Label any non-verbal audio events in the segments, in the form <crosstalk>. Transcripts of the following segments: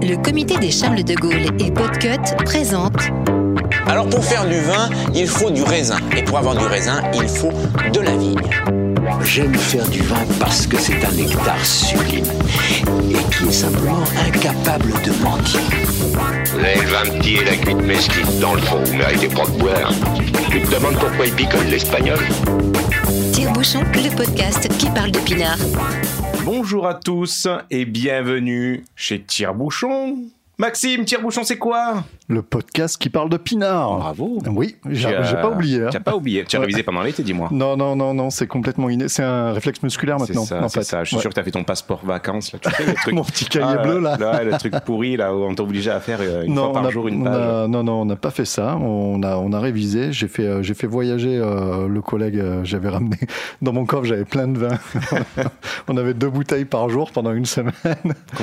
Le comité des Charles de Gaulle et Podcut présente Alors pour faire du vin, il faut du raisin. Et pour avoir du raisin, il faut de la vigne. J'aime faire du vin parce que c'est un nectar sublime et qui est simplement incapable de mentir. Lève un petit et la cuite mesquite dans le fond, vous méritez pas de boire. Tu te demandes pourquoi il picole l'espagnol? Tire-bouchon, le podcast qui parle de pinard. Bonjour à tous et bienvenue chez Tire-Bouchon. Maxime, Tire-Bouchon, c'est quoi? Le podcast qui parle de pinard. Bravo. Oui, j'ai pas oublié. hein. Tu n'as pas oublié. Tu as Ouais. révisé pendant l'été, dis-moi. Non, non, non, non, c'est complètement inné. C'est un réflexe musculaire C'est maintenant. ça, en c'est fait. ça. Je suis Ouais. sûr que tu as fait ton passeport vacances. Là, tu sais, le <laughs> truc. Mon petit cahier Ah, bleu là. ouais, le truc pourri là où on t'obligeait à faire euh, une non, fois par a- jour une page. a- non, non, on n'a pas fait ça. On a, on a révisé. J'ai fait, euh, j'ai fait voyager euh, le collègue. j'avais ramené <laughs> dans mon coffre, j'avais plein de vin. <laughs> on avait deux bouteilles par jour pendant une semaine,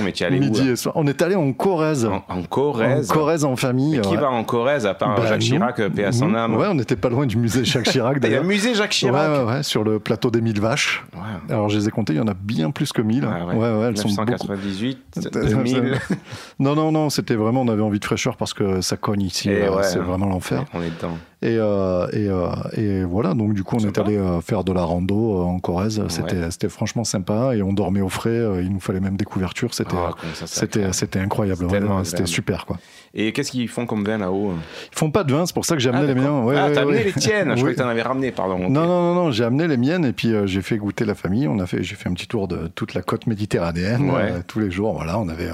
mais tu allé midi là et soir. On est allé en Corrèze. en, en Corrèze. En Corrèze en famille. Mais qui va en Corrèze à part Bah, Jacques nous. Chirac, euh, paix à son âme Ouais, on n'était pas loin du musée <laughs> Jacques Chirac Il y a d'ailleurs. musée Jacques Chirac. Ouais, ouais, ouais, sur le plateau des mille vaches. Ouais. Alors, je les ai comptés, il y en a bien plus que 1000. Ouais, Ouais, elles sont beaucoup. 1998, 2000. <laughs> Non, non, non, c'était vraiment, on avait envie de fraîcheur parce que ça cogne ici. Euh, ouais, c'est vraiment l'enfer. On est dedans. Et, euh, et, euh, et voilà, donc du coup, on est allé euh, faire de la rando en Corrèze. C'était, franchement sympa et on dormait au frais. il nous fallait même des couvertures. C'était, Ah, c'était, incroyable. Ouais, c'était super, quoi. Et qu'est-ce qu'ils font comme vin là-haut Ils font pas de vin, c'est pour ça que j'ai amené Ah, les miens. Ouais, ah, t'as amené les tiennes Je <laughs> croyais que t'en avais ramené, pardon. Non, non, non, non, j'ai amené les miennes et puis euh, j'ai fait goûter la famille. On a fait, j'ai fait un petit tour de toute la côte méditerranéenne tous les jours. Voilà, on avait,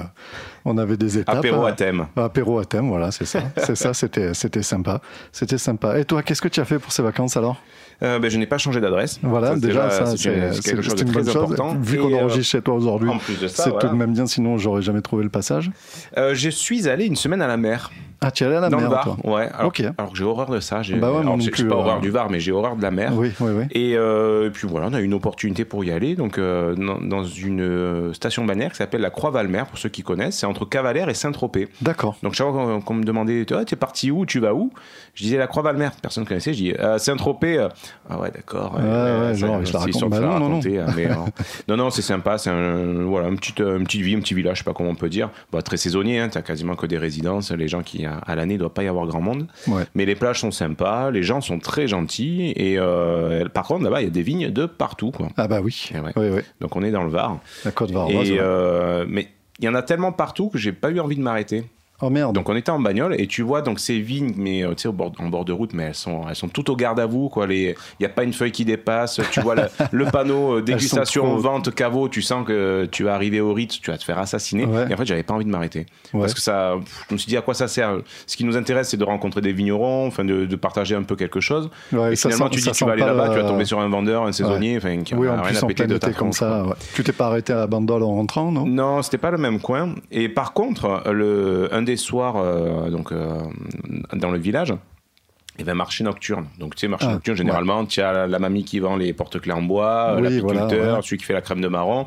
on avait des étapes. Apéro euh, à thème. Apéro à thème, voilà, c'est ça. <laughs> c'est ça, c'était, c'était sympa. C'était sympa. Et toi, qu'est-ce que tu as fait pour ces vacances alors? Euh, ben, je n'ai pas changé d'adresse. Voilà, déjà, ça, c'est quelque chose de très bonne chose. Vu qu'on euh, enregistre chez toi aujourd'hui, c'est voilà. tout de même bien, sinon j'aurais jamais trouvé le passage. Euh, je suis allé une semaine à la mer. Ah, tu allé à la dans mer, le Var. toi Ouais. Alors, Ok. alors que j'ai horreur de ça. J'ai, Bah ouais, alors, plus, pas euh, horreur du Var, mais j'ai horreur de la mer. Oui, oui, oui. Et, euh, et puis voilà, on a eu une opportunité pour y aller, donc euh, dans, dans une euh, station balnéaire qui s'appelle la Croix-Valmer, pour ceux qui connaissent, c'est entre Cavalère et Saint-Tropez. D'accord. Donc chaque fois qu'on me demandait, tu es parti où, tu vas où? Je disais la Croix-Valmer, personne ne connaissait, je dis euh, Saint-Tropez, euh, ah ouais d'accord, Ouais, genre, je la raconte. Bah non, non, non. raconter, mais, euh, <laughs> non, non, c'est sympa, c'est un, voilà, une petite, euh, une petite ville, un petit village, je sais pas comment on peut dire, bah, très saisonnier, hein, tu quasiment que des résidences, les gens qui, à, à l'année, il doit pas y avoir grand monde, Ouais. mais les plages sont sympas, les gens sont très gentils, et euh, par contre là-bas, il y a des vignes de partout, quoi. Ah bah oui. Eh ouais. Oui, oui. Donc on est dans le Var. La côte. Et, ouais. euh, mais il y en a tellement partout que j'ai pas eu envie de m'arrêter. Oh merde. Donc on était en bagnole et tu vois donc ces vignes mais euh, tu sais au bord, en bord de route mais elles sont elles sont toutes au garde à vous quoi les il y a pas une feuille qui dépasse tu vois la- <laughs> le panneau euh, dégustation trop- vente caveau tu sens que tu vas arriver au rite tu vas te faire assassiner Ouais. et en fait j'avais pas envie de m'arrêter Ouais. parce que ça je me suis dit à quoi ça sert? Ce qui nous intéresse c'est de rencontrer des vignerons enfin de, de partager un peu quelque chose Ouais, et finalement sent- tu dis tu vas aller là-bas tu vas le- tomber sur un vendeur un saisonnier enfin qui oui, a en rien à péter de ta comme ça. Tu t'es pas arrêté à la bandole en rentrant, non? Non, c'était pas le même coin. Et par contre, le, un des soirs, euh, donc euh, dans le village, il y avait un marché nocturne. Donc, tu sais, marché Ah, nocturne, généralement, tu as la, la mamie qui vend les porte-clés en bois, Oui, l'apiculteur, voilà, ouais. celui qui fait la crème de marron.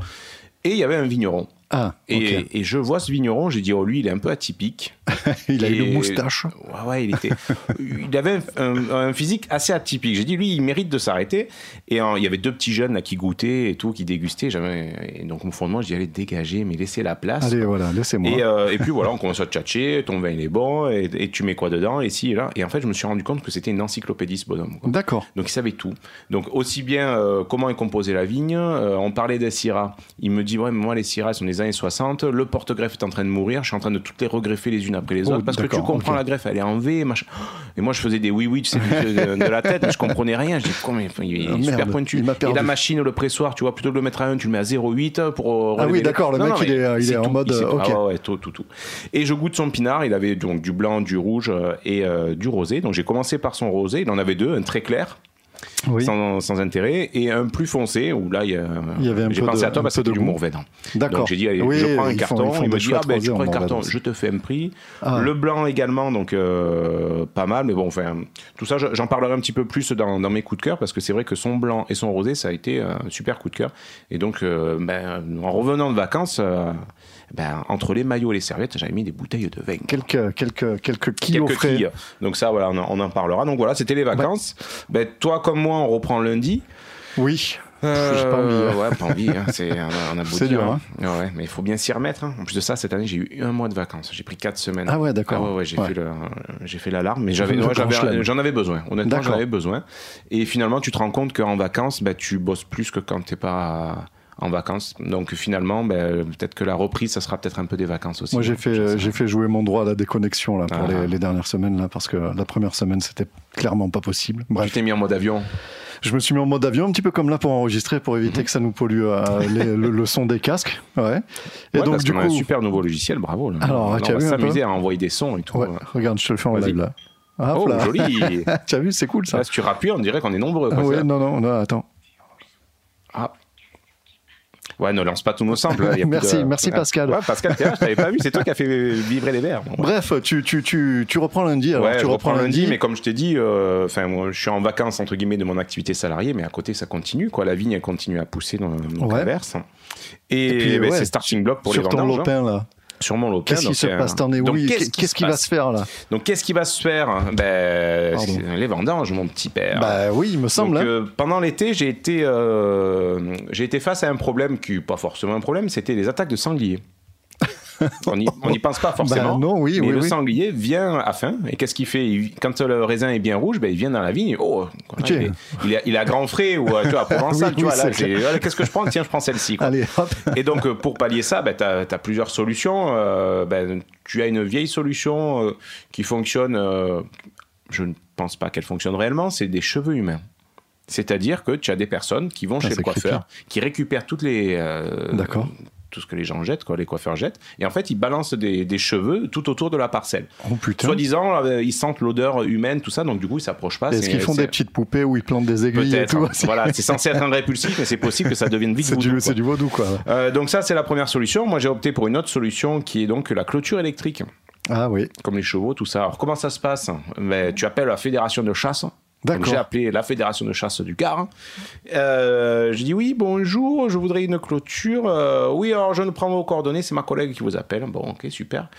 Et il y avait un vigneron. Ah, Et, je vois ce vigneron, j'ai dit, oh, lui, il est un peu atypique. <laughs> Il a Et- une moustache. Ouais, ouais, il était. il avait un, un- un physique assez atypique. J'ai dit, lui, il mérite de s'arrêter. Et il y avait deux petits jeunes là qui goûtaient et tout, qui dégustaient. Et donc, mon fondement, je dis, allez, dégagez, mais laissez la place. Allez, voilà, laissez-moi. Et, euh, et puis voilà, on commence à tchatcher, ton vin il est bon, et, et tu mets quoi dedans, et si, et là. Et en fait, je me suis rendu compte que c'était une encyclopédie ce bonhomme. D'accord. Donc il savait tout. Donc aussi bien euh, comment est composée la vigne, euh, on parlait des syrahs. Il me dit, ouais, mais moi les syrahs sont des années 60, le porte-greffe est en train de mourir, je suis en train de toutes les regreffer les unes après les Oh, autres, parce que tu comprends la greffe, elle est en V, machin. Et moi je faisais des oui-oui, tu sais, de, la tête, mais je comprenais rien. Je dis, comment il est Ah, super merde, pointu. il Et la machine, le pressoir, tu vois, plutôt que de le mettre à 1, tu le mets à 0,8 pour euh, Ah oui, les- d'accord, le Non, mec, non, il mais est, il est en tout, mode, sait euh, tout. ok. Ah ouais, tout, tout, tout. Et je goûte son pinard. Il avait donc du blanc, du rouge euh, et euh, du rosé. Donc j'ai commencé par son rosé. Il en avait deux, un très clair, Oui. sans, sans intérêt, et un plus foncé où là il j'ai pensé de- à toi parce que du goût. Mourvedon. D'accord. J'ai dit allez, Oui, je prends un carton. font il me dit ah ben rosés tu en prends un carton, je te fais un prix. Ah. Le blanc également, donc euh, pas mal, mais bon enfin tout ça je- j'en parlerai un petit peu plus dans, dans mes coups de cœur parce que c'est vrai que son blanc et son rosé ça a été un super coup de cœur. Et donc euh, ben, en revenant de vacances. euh, ben, entre les maillots et les serviettes, j'avais mis des bouteilles de vin. Quelques, quelques, quelques kilos Quelques frais. Donc ça, voilà, on en, on en parlera. Donc voilà, c'était les vacances. Ben, toi comme moi, on reprend lundi. Oui. J'ai pas envie, hein. Ouais, pas envie. hein. C'est, on a, on a beau C'est dire, dur, hein. Ouais, ouais, mais il faut bien s'y remettre. hein. En plus de ça, cette année, j'ai eu un mois de vacances. J'ai pris quatre semaines. Ah ouais, d'accord. Ah ouais, ouais, j'ai Ouais. fait le, j'ai fait l'alarme, mais j'avais, j'en avais besoin. Honnêtement, j'en avais besoin. Et finalement, tu te rends compte qu'en vacances, bah, tu bosses plus que quand t'es pas en vacances. Donc finalement, bah, peut-être que la reprise, ça sera peut-être un peu des vacances aussi. Moi, j'ai fait, pas. j'ai fait jouer mon droit à la déconnexion là, pour Ah. les, les dernières semaines, là, parce que la première semaine, c'était clairement pas possible. Tu Bref, t'es mis en mode avion? je me suis mis en mode avion, un petit peu comme là pour enregistrer, pour éviter que ça nous pollue euh, les- <laughs> le, le son des casques. Ouais. Et Ouais, donc, parce du coup, a un super nouveau logiciel, bravo. là. Alors, tu on va peu s'amuser à envoyer des sons et tout. Ouais, regarde, je te le fais en live là. Hop Oh, là. joli. <laughs> tu as vu, c'est cool ça. Là, si tu rappuies, on dirait qu'on est nombreux. Ah quoi, ouais, ça. non, non, non, attends. Ah. Ouais, ne lance pas tous nos samples. <laughs> plus Merci, de- merci. Pascal. Ouais, Pascal, je t'avais pas vu, c'est toi qui as fait vibrer les verres. Bon. Bref, tu, tu, tu, tu reprends lundi. Alors, ouais, tu je reprends lundi, mais comme je t'ai dit, euh, moi, je suis en vacances entre guillemets de mon activité salariée, mais à côté ça continue, quoi. La vigne elle continue à pousser dans nos Ouais. Et, Et ouais, c'est starting block pour sur les ton vendanges. hein. lopin là. Sur mon lopin. Qu'est-ce qui se euh, passe donc, Oui, Qu'est-ce qui va se faire là Donc qu'est-ce qui va se faire Ben, Pardon. c'est les vendanges, mon petit père. Bah oui, il me semble. Donc, hein. euh, pendant l'été, j'ai été, euh, j'ai été face à un problème qui, pas forcément un problème, c'était les attaques de sangliers. <laughs> on n'y pense pas forcément. Bah non, oui, mais oui, le oui. sanglier vient à faim. Et qu'est-ce qu'il fait? Il- Quand le raisin est bien rouge, ben, il vient dans la vigne. Oh, Ok. il, est, à grand frais ou tu vois, à Provençal. <laughs> Oui, tu oui, vois, là, c'est j'ai- voilà, qu'est-ce que je prends? Tiens, je prends celle-ci. Et donc, euh, pour pallier ça, ben, tu as, plusieurs solutions. Euh, ben, tu as une vieille solution euh, qui fonctionne, euh, je ne pense pas qu'elle fonctionne réellement, c'est des cheveux humains. C'est-à-dire que tu as des personnes qui vont Ah, chez le coiffeur, qui récupèrent toutes les, euh, D'accord. Tout ce que les gens jettent, quoi, les coiffeurs jettent, et en fait, ils balancent des, des cheveux tout autour de la parcelle. Oh putain. Soi-disant, euh, ils sentent l'odeur humaine, tout ça, donc du coup, ils s'approchent pas. Est-ce qu'ils font des petites poupées où ils plantent des aiguilles et tout Voilà, c'est censé être un <laughs> répulsif, mais c'est possible que ça devienne vite voodoo, c'est du vaudou quoi. Euh, donc ça, c'est la première solution. Moi, j'ai opté pour une autre solution qui est donc la clôture électrique, Ah oui, comme les chevaux, tout ça. Alors, comment ça se passe? Ben, Tu appelles la fédération de chasse. Donc. J'ai appelé la fédération de chasse du Gard. Euh, je dis oui, bonjour, je voudrais une clôture. Euh, oui, alors je ne prends vos coordonnées, c'est ma collègue qui vous appelle. Bon, ok, super.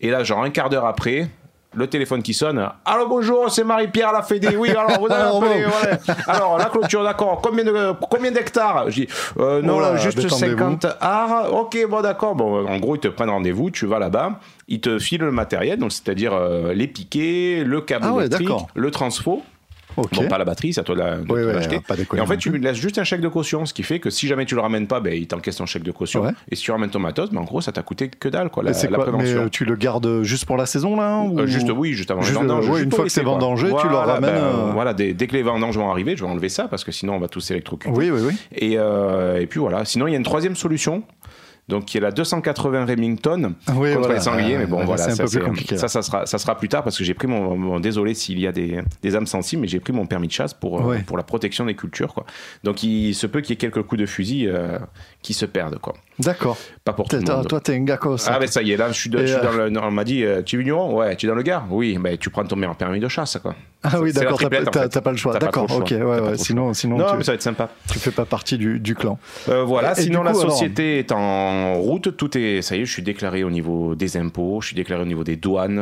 Et là, genre un quart d'heure après, le téléphone qui sonne. Allô, bonjour, c'est Marie-Pierre la Fédé. Oui, alors vous avez Alors, <laughs> appelé. voilà. Alors, la clôture, d'accord. Combien de- combien d'hectares? Je dis euh, non, Oh là, juste détendez-vous. 50 arts. Ok, bon, d'accord. Bon, en gros, ils te prennent rendez-vous, tu vas là-bas, ils te filent le matériel, donc c'est-à-dire euh, les piquets, le câble Ah ouais, électrique, le transfo. Ok. Bon, pas la batterie, c'est à toi de la- Oui, pas Et en fait, non tu lui laisses juste un chèque de caution, ce qui fait que si jamais tu le ramènes pas, ben, il t'encaisse ton chèque de caution. Ouais. Et si tu ramènes ton matos, ben, en gros, ça t'a coûté que dalle, quoi, la, la quoi Mais prévention. euh, tu le gardes juste pour la saison là ou- Euh, juste oui, juste avant Juste, les vendanges. ouais, juste une fois que c'est vendangé, tu leur ramènes, ben, euh, Voilà, dès, dès que les vendanges vont arriver, je vais enlever ça parce que sinon on va tous s'électrocuter. Oui, oui, oui. Et, et puis voilà. Sinon, il y a une troisième solution. Donc, qui est la 280 Remington Oui, contre voilà. les sangliers. Mais bon, Ouais, voilà, c'est un ça, peu plus compliqué, Ça, ça sera, ça sera plus tard parce que j'ai pris mon, mon- désolé s'il y a des, des âmes sensibles, mais j'ai pris mon permis de chasse pour, euh, Ouais. pour la protection des cultures, quoi. Donc, il se peut qu'il y ait quelques coups de fusil euh, qui se perdent, quoi. D'accord. Pas pour tout le Toi, monde. toi, t'es un gars comme ça. Ah ben ça y est, là je suis, de- je suis euh, dans le... On m'a dit, tu es vigneron Ouais, tu es dans le Gard Oui, ben tu prends ton meilleur permis de chasse quoi. Ah oui, d'accord, t'as pas- en t'as fait. t'as pas le choix. D'accord, ok, ouais, ouais. Sinon, sinon Non, tu, mais ça va être sympa. tu fais pas partie du, du clan. Euh, voilà, Et- sinon la alors- société est en route, tout est, ça y est, je suis déclaré au niveau des impôts, je suis déclaré au niveau des douanes,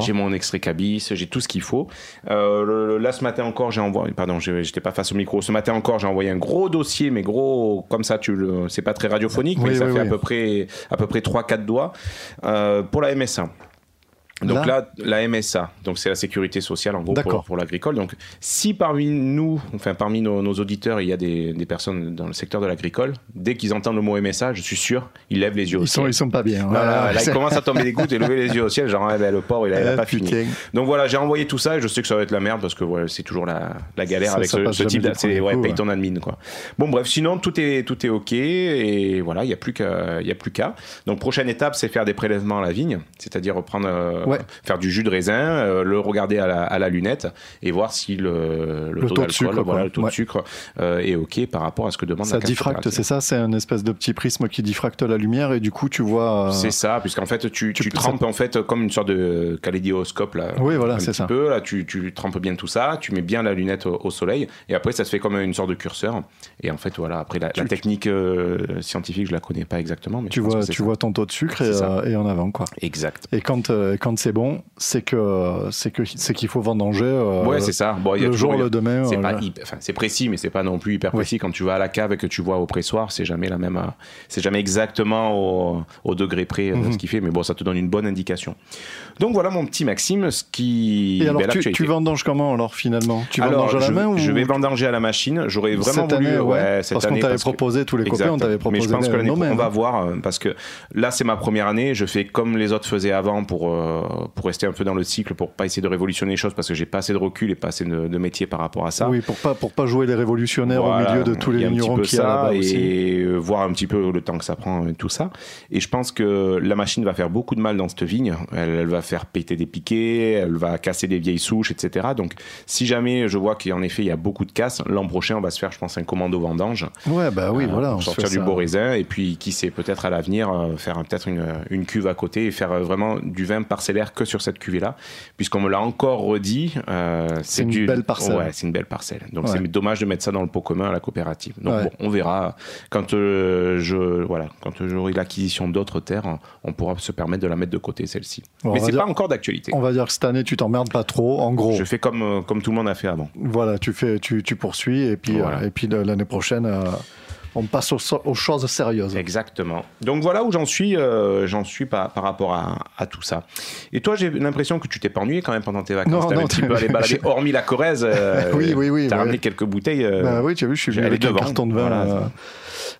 j'ai mon extrait cabis, j'ai tout ce qu'il faut. Euh, le- là ce matin encore, j'ai envoyé, pardon, j'étais pas face au micro, ce matin encore, j'ai envoyé un gros dossier, mais gros, comme ça, tu le, c'est pas très radiophonique, mais Oui, ça oui, fait oui. à peu près, à peu près 3-4 doigts, euh, pour la MSA. Donc là, la MSA, donc c'est la sécurité sociale en gros pour, pour l'agricole. Donc si parmi nous, enfin parmi nos, nos auditeurs, il y a des, des personnes dans le secteur de l'agricole, dès qu'ils entendent le mot MSA, je suis sûr, ils lèvent les yeux au Ils sont, ciel. ils sont pas bien. Voilà, Voilà. là, il commence à tomber des gouttes et lever les yeux au ciel, genre, ah, ben, le pauvre, il a, il a Eh, pas fini. putain. Donc voilà, j'ai envoyé tout ça et je sais que ça va être la merde parce que voilà, c'est toujours la, la galère Ça- avec ça ce, ce type c'est- Ouais, paye ouais. ton admin, quoi. Bon, bref, sinon, tout est, tout est OK et voilà, il n'y a plus qu'à. il y a plus qu'à. Donc, prochaine étape, c'est faire des prélèvements à la vigne, c'est-à-dire reprendre, euh, Ouais. faire du jus de raisin, euh, le regarder à la, à la lunette et voir si le, le Le taux taux de sucre, voilà, le taux Ouais. de sucre euh, est OK par rapport à ce que demande Ça la diffracte, c'est ça C'est un espèce de petit prisme qui diffracte la lumière et du coup tu vois. euh, C'est ça, puisqu'en fait, tu, tu, peux- trempes en fait comme une sorte de kaléidoscope là. Oui, voilà, c'est ça. peu. Là, tu, tu trempes bien tout ça, tu mets bien la lunette au, au soleil, et après, ça se fait comme une sorte de curseur. Et en fait, voilà. Après, la, la Tu- technique euh, scientifique, je la connais pas exactement, mais Tu vois, tu ça. vois ton taux de sucre et, euh, et en avant quoi. Exact. Et quand, euh, quand c'est bon, c'est que c'est que c'est qu'il faut vendanger. euh, Ouais, c'est ça. Bon, y a le jour, le demain. C'est euh, pas là. hyper- enfin, c'est précis, mais c'est pas non plus hyper Oui. précis. Quand tu vas à la cave et que tu vois au pressoir, c'est jamais la même, euh, c'est jamais exactement au, au degré près Mhm. ce qu'il fait, mais bon, ça te donne une bonne indication. Donc voilà mon petit Maxime, ce qui. Et alors, ben, tu, vendanges comment alors finalement? Tu Alors, vendanges à la je, main ou je vais vendanger à la machine. J'aurais vraiment cette voulu, année, ouais, ouais, cette parce qu'on t'avait proposé tous les copains, on t'avait Mais proposé je pense que l'année on va hein. voir parce que là, c'est ma première année. Je fais comme les autres faisaient avant pour pour rester un peu dans le cycle, pour pas essayer de révolutionner les choses parce que j'ai pas assez de recul et pas assez de, de métier par rapport à ça. Oui, pour pas pour pas jouer les révolutionnaires Voilà, au milieu de tous les a y a ça, là-bas aussi. et euh, voir un petit peu le temps que ça prend et tout ça. Et je pense que la machine va faire beaucoup de mal dans cette vigne. Elle, elle va faire péter des piquets, elle va casser des vieilles souches, etc. Donc, si jamais je vois qu'en effet il y a beaucoup de casse, l'an prochain on va se faire, je pense, un commando vendange. Ouais, bah oui, Euh, voilà. on sortir du ça. beau raisin et puis qui sait peut-être à l'avenir euh, faire peut-être une, une cuve à côté et faire euh, vraiment du vin parcellaire que sur cette cuvée là puisqu'on me l'a encore redit euh, C'est une du- belle parcelle. ouais c'est une belle parcelle donc Ouais. c'est dommage de mettre ça dans le pot commun à la coopérative donc Ouais. bon on verra quand euh, je voilà quand j'aurai l'acquisition d'autres terres on pourra se permettre de la mettre de côté celle-ci Bon, mais c'est dire- pas encore d'actualité On va dire que cette année, tu t'emmerdes pas trop. En gros, je fais comme euh, comme tout le monde a fait avant voilà, tu fais, tu, tu poursuis et puis Voilà. et puis l'année prochaine, on passe aux, aux choses sérieuses. Exactement. Donc voilà où j'en suis, euh, j'en suis par, par rapport à, à tout ça. Et toi, j'ai l'impression que tu t'es pas ennuyé quand même pendant tes vacances. Non, non, un petit peu allé <laughs> balader, hormis la Corrèze. euh, <laughs> Oui, oui, oui, T'as ouais. ramené quelques bouteilles. euh, Bah oui, tu as vu, je suis venu avec un carton de vin. Voilà.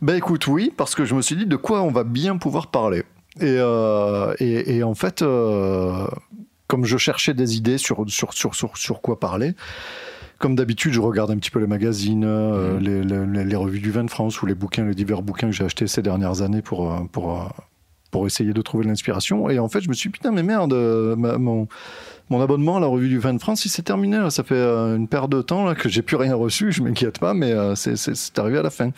Bah écoute, oui, parce que je me suis dit de quoi on va bien pouvoir parler. Et, et, et en fait, comme je cherchais des idées sur, sur, sur, sur, sur quoi parler, comme d'habitude, je regarde un petit peu les magazines, euh, Mhm. les, les- les revues du vin de France ou les bouquins, les divers bouquins que j'ai achetés ces dernières années pour, euh, pour, euh, pour essayer de trouver l'inspiration. Et en fait, je me suis dit, putain, mais merde, ma- mon, mon abonnement à la revue du vin de France, il s'est terminé. là. Ça fait euh, une paire de temps là, que j'ai plus rien reçu. Je m'inquiète pas, mais euh, c'est arrivé à la fin.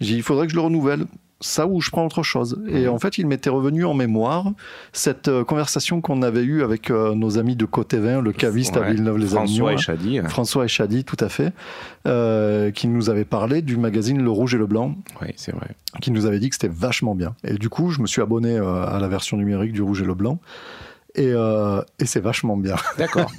J'ai dit, il faudrait que je le renouvelle. Ça ou je prends autre chose. Et en fait, il m'était revenu en mémoire cette euh, conversation qu'on avait eue avec euh, nos amis de Côté Vin, le caviste à Ouais. Villeneuve-les-Avignon. François et Chadi. François Echadi, tout à fait, euh, qui nous avait parlé du magazine Le Rouge et le Blanc, Oui, c'est vrai. qui nous avait dit que c'était vachement bien. Et du coup, je me suis abonné à la version numérique du Rouge et le Blanc. Et, euh, et c'est vachement bien. D'accord.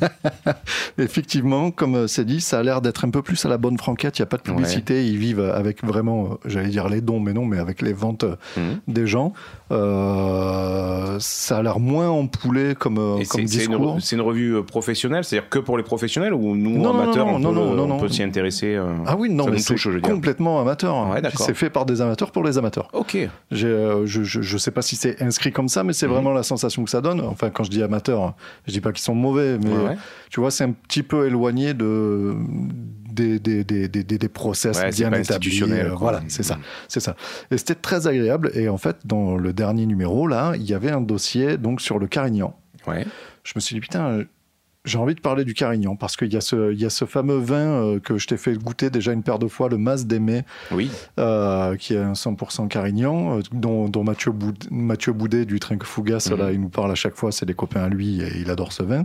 <laughs> Effectivement, comme euh, c'est dit, ça a l'air d'être un peu plus à la bonne franquette. Il n'y a pas de publicité. Ils vivent avec vraiment, euh, j'allais dire les dons, mais non, mais avec les ventes Mhm. des gens. Euh, ça a l'air moins empoulé comme, Et comme c'est discours. une, c'est une revue professionnelle, c'est-à-dire que pour les professionnels ou nous, Non, amateurs, non, on non, peut, on s'y intéresser euh, Ah oui, non, mais c'est complètement amateur. Ouais, c'est fait par des amateurs pour les amateurs. Ok. Je, je sais pas si c'est inscrit comme ça, mais c'est Mhm. vraiment la sensation que ça donne. Enfin, quand je dis amateur, je dis pas qu'ils sont mauvais, mais Ouais, ouais. tu vois, c'est un petit peu éloigné de des, des, des, des, des- process Ouais, bien établis. Euh. Voilà, c'est ça, c'est ça. Et c'était très agréable. Et en fait, dans le dernier numéro là, il y avait un dossier donc sur le Carignan. Ouais. Je me suis dit putain. J'ai envie de parler du Carignan parce qu'il y, a ce- il y a ce fameux vin euh, que je t'ai fait goûter déjà une paire de fois, le Mas d'Aimé, Oui. euh, qui est un 100% Carignan, euh, dont, dont Mathieu, Boud- Mathieu Boudet du Trinque Fougas, Mhm. là, il nous parle à chaque fois, c'est des copains à lui et il adore ce vin.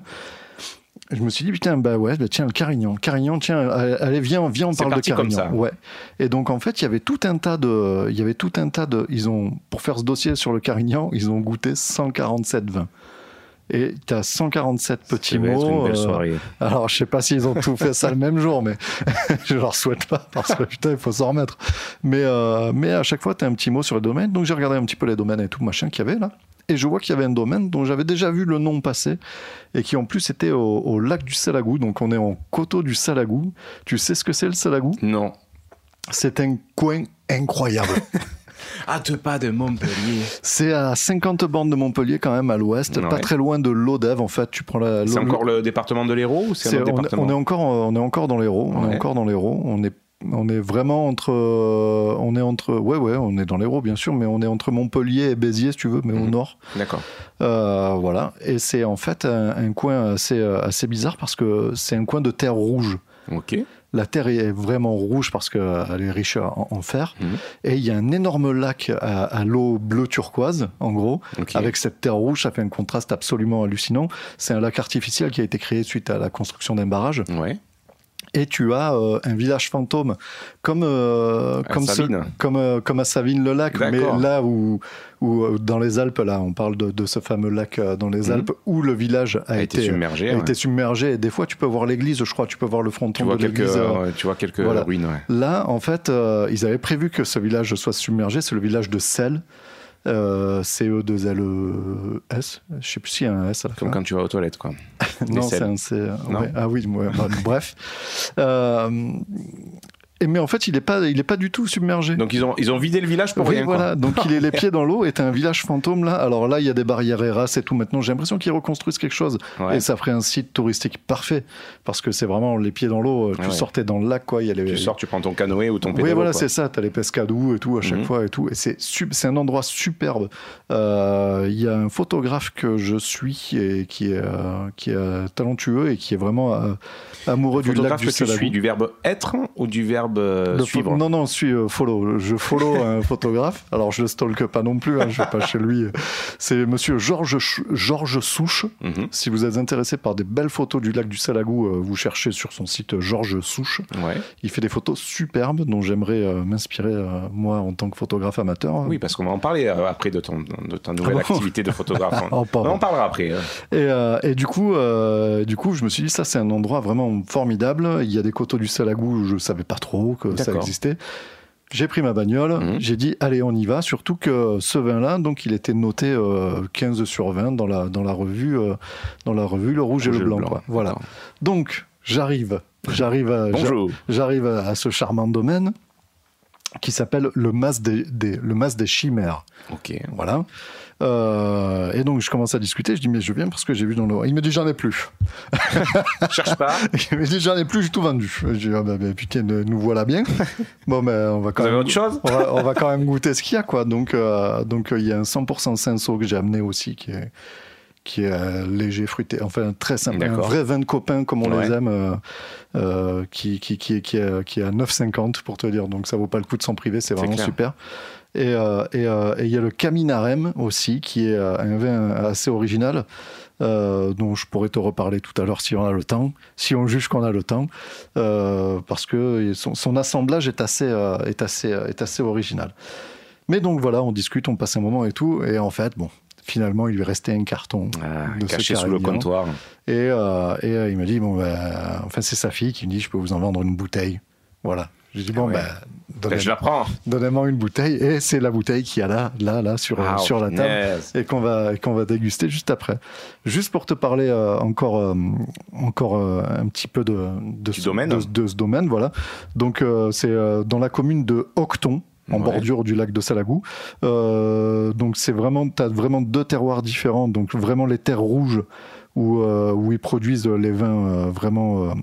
Je me suis dit, putain, bah ouais, bah tiens, le Carignan. Carignan, tiens, allez, viens, viens, on parle de comme Carignan. ça. Ouais. Et donc, en fait, il y avait tout un tas de. Il y avait tout un tas de. Ils ont, pour faire ce dossier sur le Carignan, ils ont goûté 147 vins. Et tu as 147 petits Ça va être une mots. euh, alors, je sais pas s'ils ont tout fait ça le même jour, mais <laughs> je leur souhaite pas parce que putain, il faut s'en remettre. Mais, euh, mais à chaque fois, tu as un petit mot sur le domaine. Donc, j'ai regardé un petit peu les domaines et tout machin qu'il y avait là. Et je vois qu'il y avait un domaine dont j'avais déjà vu le nom passer et qui en plus était au, au lac du Salagou. Donc, on est en coteau du Salagou. Tu sais ce que c'est le Salagou? Non. C'est un coin incroyable. <laughs> À deux pas de Montpellier. c'est à 50 bornes de Montpellier quand même à l'ouest, Ouais. pas très loin de l'Odève en fait. Tu prends la. C'est encore le département de l'Hérault ou c'est un C'est- autre on, département on est encore, on est encore dans l'Hérault. On est encore dans l'Hérault. On est, on est vraiment entre, euh, on est entre, ouais, ouais, on est dans l'Hérault bien sûr, mais on est entre Montpellier et Béziers, si tu veux, mais au Mhm. nord. D'accord. Euh, voilà. Et c'est en fait un, un coin assez, euh, assez bizarre parce que c'est un coin de terre rouge. Ok. La terre est vraiment rouge parce qu'elle est riche en, en fer. Mhm. Et il y a un énorme lac à, à l'eau bleu turquoise, en gros. Avec cette terre rouge, ça fait un contraste absolument hallucinant. C'est un lac artificiel qui a été créé suite à la construction d'un barrage. Ouais. Et tu as euh, un village fantôme comme euh, À comme, ce- Savines. comme, euh, comme à Savines-le-Lac, mais là où, où dans les Alpes, là, on parle de, de ce fameux lac dans les Mhm. Alpes où le village a, a été submergé. a ouais. été submergé. Et des fois, tu peux voir l'église, je crois, tu peux voir le fronton Tu vois de quelques, l'église. tu vois quelques voilà. ruines. ouais. Là, en fait, ils avaient prévu que ce village soit submergé. C'est le village de Celle. Euh, C-E-2-L-E-S. E Je sais plus s'il y a un S à la Comme fin. quand tu vas aux toilettes, quoi. Non, c'est un C. euh, ouais. Ah oui, ouais, bah, bref. Euh, mais en fait, il n'est pas, il est pas du tout submergé. Donc ils ont, ils ont vidé le village pour Oui, rien. quoi. voilà. Donc il est les <laughs> pieds dans l'eau et t'as un village fantôme là. Alors là, il y a des barrières Eras et tout. Maintenant, j'ai l'impression qu'ils reconstruisent quelque chose Ouais. et ça ferait un site touristique parfait parce que c'est vraiment les pieds dans l'eau. Tu Ouais, ouais. sortais dans le lac quoi. Il y a les, Tu sors, tu prends ton canoë ou ton pédalo. oui, voilà, c'est ça. T'as les pescadous et tout à chaque Mhm. fois et tout. Et c'est sub- c'est un endroit superbe. Euh, Il y a un photographe que je suis et qui est euh, qui est euh, talentueux et qui est vraiment euh, amoureux du lac Photographe du que tu suis, du verbe être ou du verbe euh, Le fo- suivre Non, non, je suis euh, follow. Je follow <laughs> un photographe. Alors, je le stalke pas non plus. Hein, je vais pas chez lui. C'est monsieur Georges Georges Souche. Mhm. Si vous êtes intéressé par des belles photos du lac du Salagou, euh, vous cherchez sur son site euh, Georges Souche. Ouais. Il fait des photos superbes dont j'aimerais euh, m'inspirer, euh, moi, en tant que photographe amateur. Oui, parce qu'on va en parler euh, après de, ton, de ta nouvelle Ah activité de photographe. <laughs> Oh, on en parlera après. hein. Et, euh, et du coup, euh, du coup, je me suis dit ça, c'est un endroit vraiment formidable. Il y a des coteaux du Salagou, je savais pas trop que ça existait. J'ai pris ma bagnole, Mhm. j'ai dit allez on y va. Surtout que ce vin-là, donc il était noté euh, 15 sur 20 dans la dans la revue euh, dans la revue le rouge, et le blanc. quoi. Voilà. Donc j'arrive, j'arrive, à- j'arrive à ce charmant domaine qui s'appelle le mas des, des- le mas des chimères. Ok. Voilà. Euh, et donc je commence à discuter. Je dis mais je viens parce que j'ai vu dans le. Il me dit j'en ai plus. <laughs> Cherche pas. <laughs> Il me dit j'en ai plus, j'ai tout vendu. Je dis ah, bah, bah, putain, nous voilà bien. <laughs> Bon ben on va quand Vous même. autre chose on, va, on va quand même goûter ce qu'il y a quoi. Donc euh, donc euh, il y a un 100% cinceau que j'ai amené aussi qui est qui est euh, léger, fruité, enfin très simple, un vrai vin de copain comme on Ouais. les aime, euh, euh, qui, qui, qui, est, qui, est, qui est à 9,50 pour te dire, donc ça vaut pas le coup de s'en priver, c'est C'est vraiment clair. super. Et euh, et, euh, et il y a le Caminarem aussi, qui est euh, un vin assez original, euh, dont je pourrais te reparler tout à l'heure si on a le temps, si on juge qu'on a le temps, euh, parce que son, son assemblage est assez, est, assez, est assez original. Mais donc voilà, on discute, on passe un moment et tout, et en fait, bon, finalement, il lui restait un carton Ah, de caché sous le comptoir. Et, euh, et euh, il me dit, bon, ben, enfin, c'est sa fille qui me dit, je peux vous en vendre une bouteille. Voilà. J'ai dit, bon, ouais. ben, donnez- je la prends. donnez-moi une bouteille. Et c'est la bouteille qu'il y a là, là, là, sur, Ah, sur la table et qu'on va, qu'on va déguster juste après. Juste pour te parler euh, encore, euh, encore euh, un petit peu de, de, ce, domaine. de, de ce domaine. Voilà. Donc, euh, c'est euh, dans la commune de Octon. En Ouais. bordure du lac de Salagou. Euh, donc, c'est vraiment, tu as vraiment deux terroirs différents. Donc, vraiment les terres rouges où, euh, où ils produisent les vins euh, vraiment euh,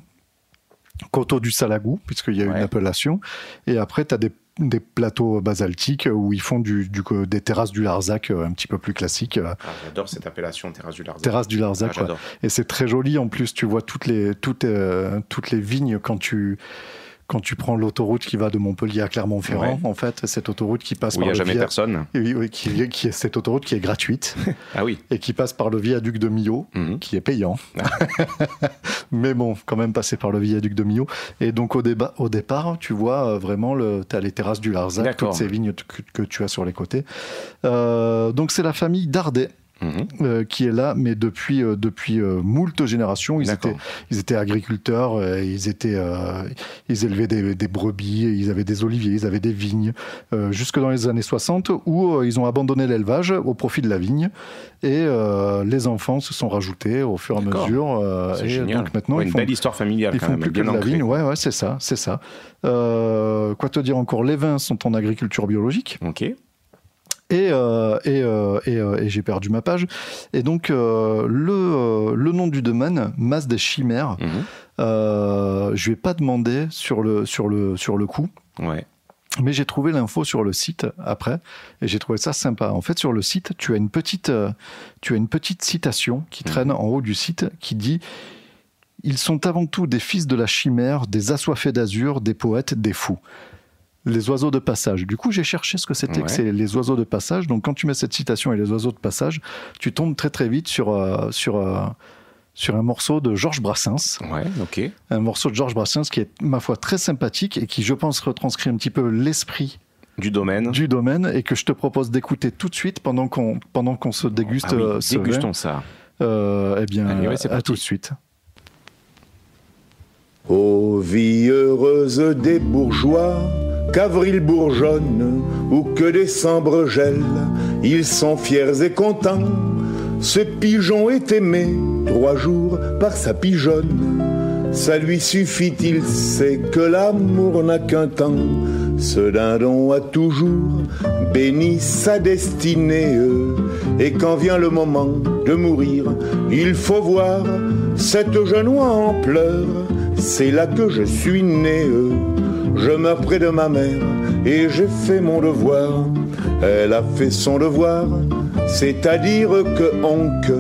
coteaux du Salagou, puisqu'il y a Ouais. une appellation. Et après, tu as des, des plateaux basaltiques où ils font du, du- des terrasses du Larzac euh, un petit peu plus classiques. euh, Ah, J'adore cette appellation terrasse du Larzac. Terrasse du Larzac, Ah. Et c'est très joli. En plus, tu vois toutes les, toutes, euh, toutes les vignes quand tu, quand tu prends l'autoroute qui va de Montpellier à Clermont-Ferrand. En fait, cette autoroute qui passe Où il par n'y a le jamais via- personne. Oui, oui, qui, qui est cette autoroute qui est gratuite <laughs> Ah oui. et qui passe par le viaduc de Millau, Mhm. qui est payant. <laughs> Mais bon, quand même passer par le viaduc de Millau. Et donc au, au départ, tu vois euh, vraiment, tu as les terrasses du Larzac, toutes ces vignes que tu as sur les côtés. Euh, donc c'est la famille Dardet. Mhm. euh, qui est là, mais depuis, euh, depuis euh, moult générations. Ils étaient, ils étaient agriculteurs, ils, étaient, ils élevaient des, des brebis, ils avaient des oliviers, ils avaient des vignes, jusque dans les années 60, où ils ont abandonné l'élevage au profit de la vigne. Et les enfants se sont rajoutés au fur et à mesure. et génial. donc maintenant, Ouais, ils une font, belle histoire familiale ils quand font même, plus que de la vigne. Ouais, ouais, c'est ça, c'est ça. Quoi te dire encore Les vins sont en agriculture biologique. Ok. Et, euh, et, euh, et, euh, et j'ai perdu ma page. Et donc, le, le nom du domaine, Masse des Chimères, Mhm. euh, je ne vais pas demander sur le, sur, le, sur le coup, Ouais. mais j'ai trouvé l'info sur le site après, et j'ai trouvé ça sympa. En fait, sur le site, tu as une petite, tu as une petite citation qui traîne en haut du site qui dit Ils sont avant tout des fils de la chimère, des assoiffés d'azur, des poètes, des fous. Les oiseaux de passage. Du coup, j'ai cherché ce que c'était Ouais. que c'est les oiseaux de passage. Donc, quand tu mets cette citation et les oiseaux de passage, tu tombes très très vite sur, euh, sur, euh, sur un morceau de Georges Brassens. Ouais, ok. Un morceau de Georges Brassens qui est, ma foi, très sympathique et qui, je pense, retranscrit un petit peu l'esprit Du domaine. du domaine et que je te propose d'écouter tout de suite pendant qu'on pendant qu'on se déguste Ah oui, euh, ce vin. dégustons ça. Euh, eh bien, Allez, ouais, c'est à parti. tout de suite. Ô vie heureuse des bourgeois, qu'avril bourgeonne ou que décembre gèle, ils sont fiers et contents. Ce pigeon est aimé trois jours par sa pigeonne. Ça lui suffit, il sait que l'amour n'a qu'un temps. Ce dindon a toujours béni sa destinée. Et quand vient le moment de mourir, il faut voir cette jeune en pleurs. C'est là que je suis né. Je meurs près de ma mère et j'ai fait mon devoir. Elle a fait son devoir, c'est-à-dire que Honk,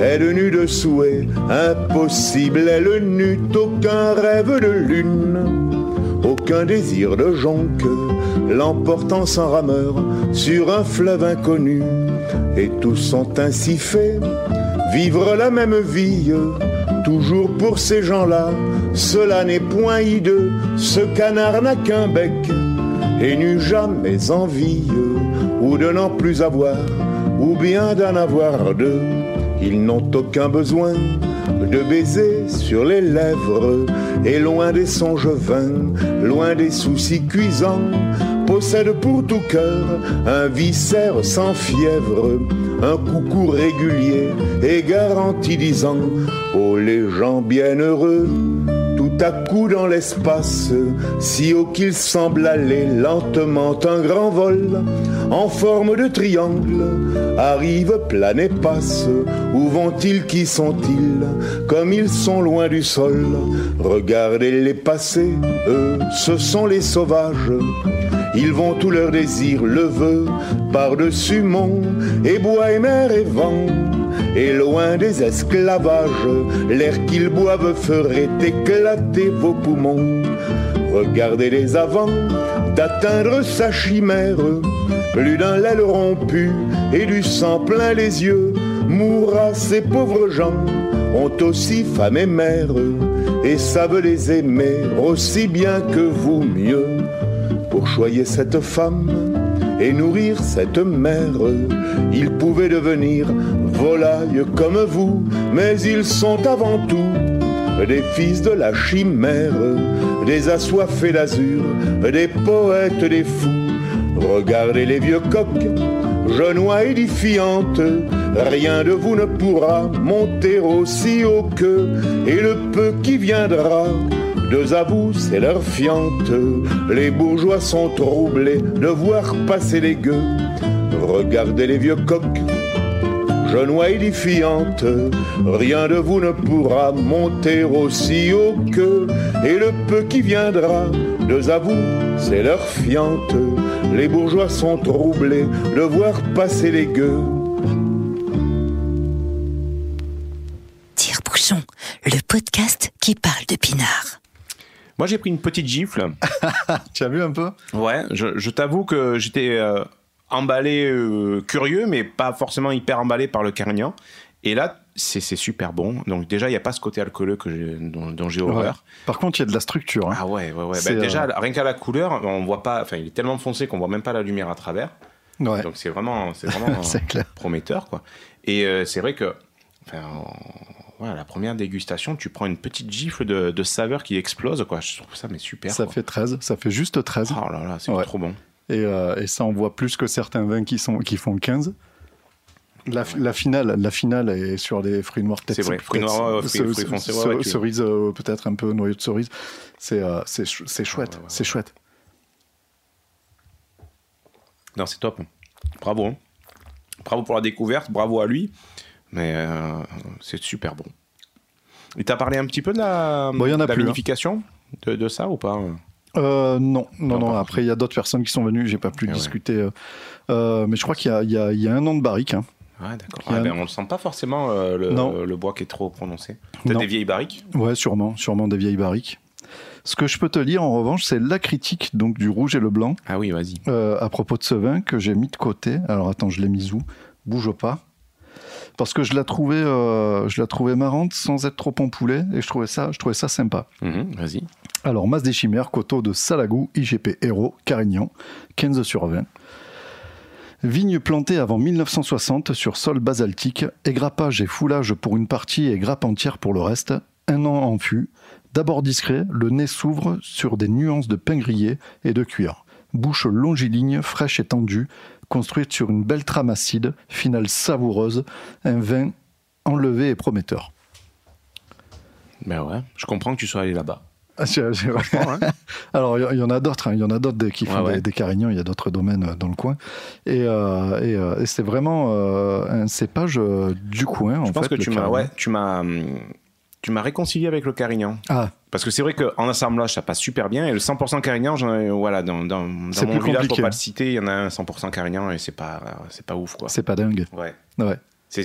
elle n'eut de souhait impossible, elle n'eut aucun rêve de lune, aucun désir de jonque, l'emportant sans rameur sur un fleuve inconnu. Et tous sont ainsi faits, vivre la même vie, toujours pour ces gens-là. Cela n'est point hideux, ce canard n'a qu'un bec et n'eut jamais envie ou de n'en plus avoir, ou bien d'en avoir deux. Ils n'ont aucun besoin de baiser sur les lèvres, et loin des songes vains, loin des soucis cuisants, possèdent pour tout cœur un viscère sans fièvre, un coucou régulier et garanti disant Oh les gens bienheureux, tout à coup dans l'espace, si haut qu'il semble aller lentement un grand vol, en forme de triangle, arrive, plane et passe. Où vont-ils, qui sont-ils, comme ils sont loin du sol Regardez-les passer, eux, ce sont les sauvages. Ils vont tout leur désir, le vœu, par-dessus mont, et bois et mer et vent. Et loin des esclavages, l'air qu'ils boivent ferait éclater vos poumons. Regardez-les avant d'atteindre sa chimère. Plus d'un l'aile rompu et du sang plein les yeux. Mourra ces pauvres gens, ont aussi femme et mère, et savent les aimer aussi bien que vous mieux. Pour choyer cette femme et nourrir cette mère, ils pouvaient devenir volailles comme vous, mais ils sont avant tout des fils de la chimère, des assoiffés d'azur, des poètes, des fous. Regardez les vieux coqs, genois édifiantes, rien de vous ne pourra monter aussi haut que, et le peu qui viendra, deux à vous, c'est leur fiente. Les bourgeois sont troublés de voir passer les gueux. Regardez les vieux coqs, genois édifiantes, rien de vous ne pourra monter aussi haut que, et le peu qui viendra, deux à vous, c'est leur fiente. Les bourgeois sont troublés de voir passer les gueux. Moi, j'ai pris une petite gifle. <laughs> Tu as vu un peu? Ouais, je, je t'avoue que j'étais euh, emballé, euh, curieux, mais pas forcément hyper emballé par le Carignan. Et là, c'est super bon. Donc déjà, il n'y a pas ce côté alcooleux que dont, dont j'ai horreur. Ouais. Par contre, il y a de la structure. hein. Ah ouais, ouais, ouais. Bah, déjà, euh, rien qu'à la couleur, on voit pas. Enfin, il est tellement foncé qu'on voit même pas la lumière à travers. Ouais, Donc c'est vraiment, c'est <laughs> prometteur, quoi. Et euh, c'est vrai que, enfin, ouais, la première dégustation, tu prends une petite gifle de, de saveur qui explose, quoi. Je trouve ça mais super. Ça quoi. fait 13, ça fait juste 13. Oh là là, c'est Ouais. trop bon. Et, euh, et ça, on voit plus que certains vins qui, sont, qui font 15. La, la finale, la finale est sur des fruits noirs. peut-être- C'est vrai, fruits noirs, ce- fruits- foncés, ouais, cerise, euh, peut-être un peu noyau de cerise. C'est euh, c'est chou- c'est chouette, ouais, c'est chouette. Non, c'est top. Bravo. hein. Bravo pour la découverte, bravo à lui. Mais euh, c'est super bon. Et t'as parlé un petit peu de la, Bon, il y en a de la plus, hein. de, de ça ou pas Euh, non, non, Non, non. Après, il y a d'autres personnes qui sont venues. J'ai pas pu Eh ouais. discuter. euh, euh, mais je crois qu'il y a, y, y un an de barrique. hein. Ouais, d'accord. A Ah, ben, on ne sent pas forcément euh, le, le bois qui est trop prononcé. Non. des vieilles barriques? Ouais, sûrement, sûrement des vieilles barriques. Ce que je peux te lire en revanche, c'est la critique donc du rouge et le blanc Ah oui, vas-y. euh, à propos de ce vin que j'ai mis de côté. Alors attends, je l'ai mis où? Bouge pas. Parce que je la trouvais, euh, je la trouvais marrante sans être trop en poulet et je trouvais ça, je trouvais ça sympa. Mhm, Vas-y. Alors, masse des chimères, coteau de Salagou, IGP Héros, Carignan, 15 sur 20. Vigne plantée avant 1960 sur sol basaltique, égrappage et foulage pour une partie et grappe entière pour le reste, un an en fût. D'abord discret, le nez s'ouvre sur des nuances de pain grillé et de cuir. Bouche longiligne, fraîche et tendue, construite sur une belle trame acide, finale savoureuse, un vin enlevé et prometteur. Ben ouais, je comprends que tu sois allé là-bas. Ah, hein. <laughs> Alors, il y- en a d'autres, hein. il y en a d'autres qui font Ouais, ouais. Des, des carignans, il y a d'autres domaines euh, dans le coin. Et, euh, et, euh, et c'est vraiment euh, un cépage du coin, en je pense fait, que tu m'as, ouais, tu m'as, hum, tu m'as réconcilié avec le Carignan. Ah, Parce que c'est vrai qu'en assemblage, ça passe super bien. Et le 100% Carignan, ai- voilà, dans, dans, dans mon plus village, pour compliqué. pas le citer, il y en a un 100% Carignan et c'est pas, c'est pas ouf, quoi. c'est pas dingue. Ouais. Ouais,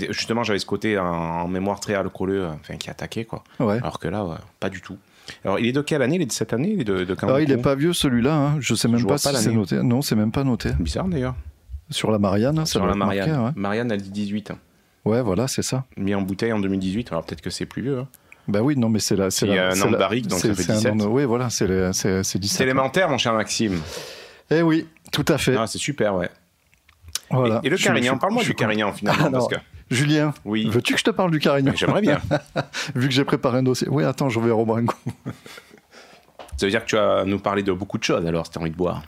justement, j'avais ce côté en, en mémoire très alcooleux, enfin, qui attaquait, quoi. ouais. Alors que là, ouais, pas du tout. Alors, il est de quelle année? Il est de cette année Il est de, de quand Alors, Ah, il du est coup? pas vieux celui-là, hein. je sais même Je pas, si c'est noté. Non, c'est même pas noté. Bizarre d'ailleurs. Sur la Marianne, ça Sur doit la marqué, Marianne. ouais. Marianne, elle dit 18. Ouais, voilà, c'est ça. Mis en bouteille en 2018. Alors peut-être que c'est plus vieux. hein. Bah oui, non, mais c'est la. c'est Il y a la- un an de barrique, donc ça c'est- fait c'est un 17. an de- Oui, voilà, c'est le- c'est c'est 17. C'est élémentaire, mon cher Maxime. Eh oui, tout à fait. Ah, c'est super, ouais. voilà. Et, et le Carignan, parle-moi je du. Carignan finalement. Alors, parce que Julien, Oui. veux-tu que je te parle du Carignan? J'aimerais bien. <laughs> Vu que j'ai préparé un dossier. Oui, attends, je vais reboire un coup. Ça veut dire que tu vas nous parler de beaucoup de choses alors, si tu as envie de boire.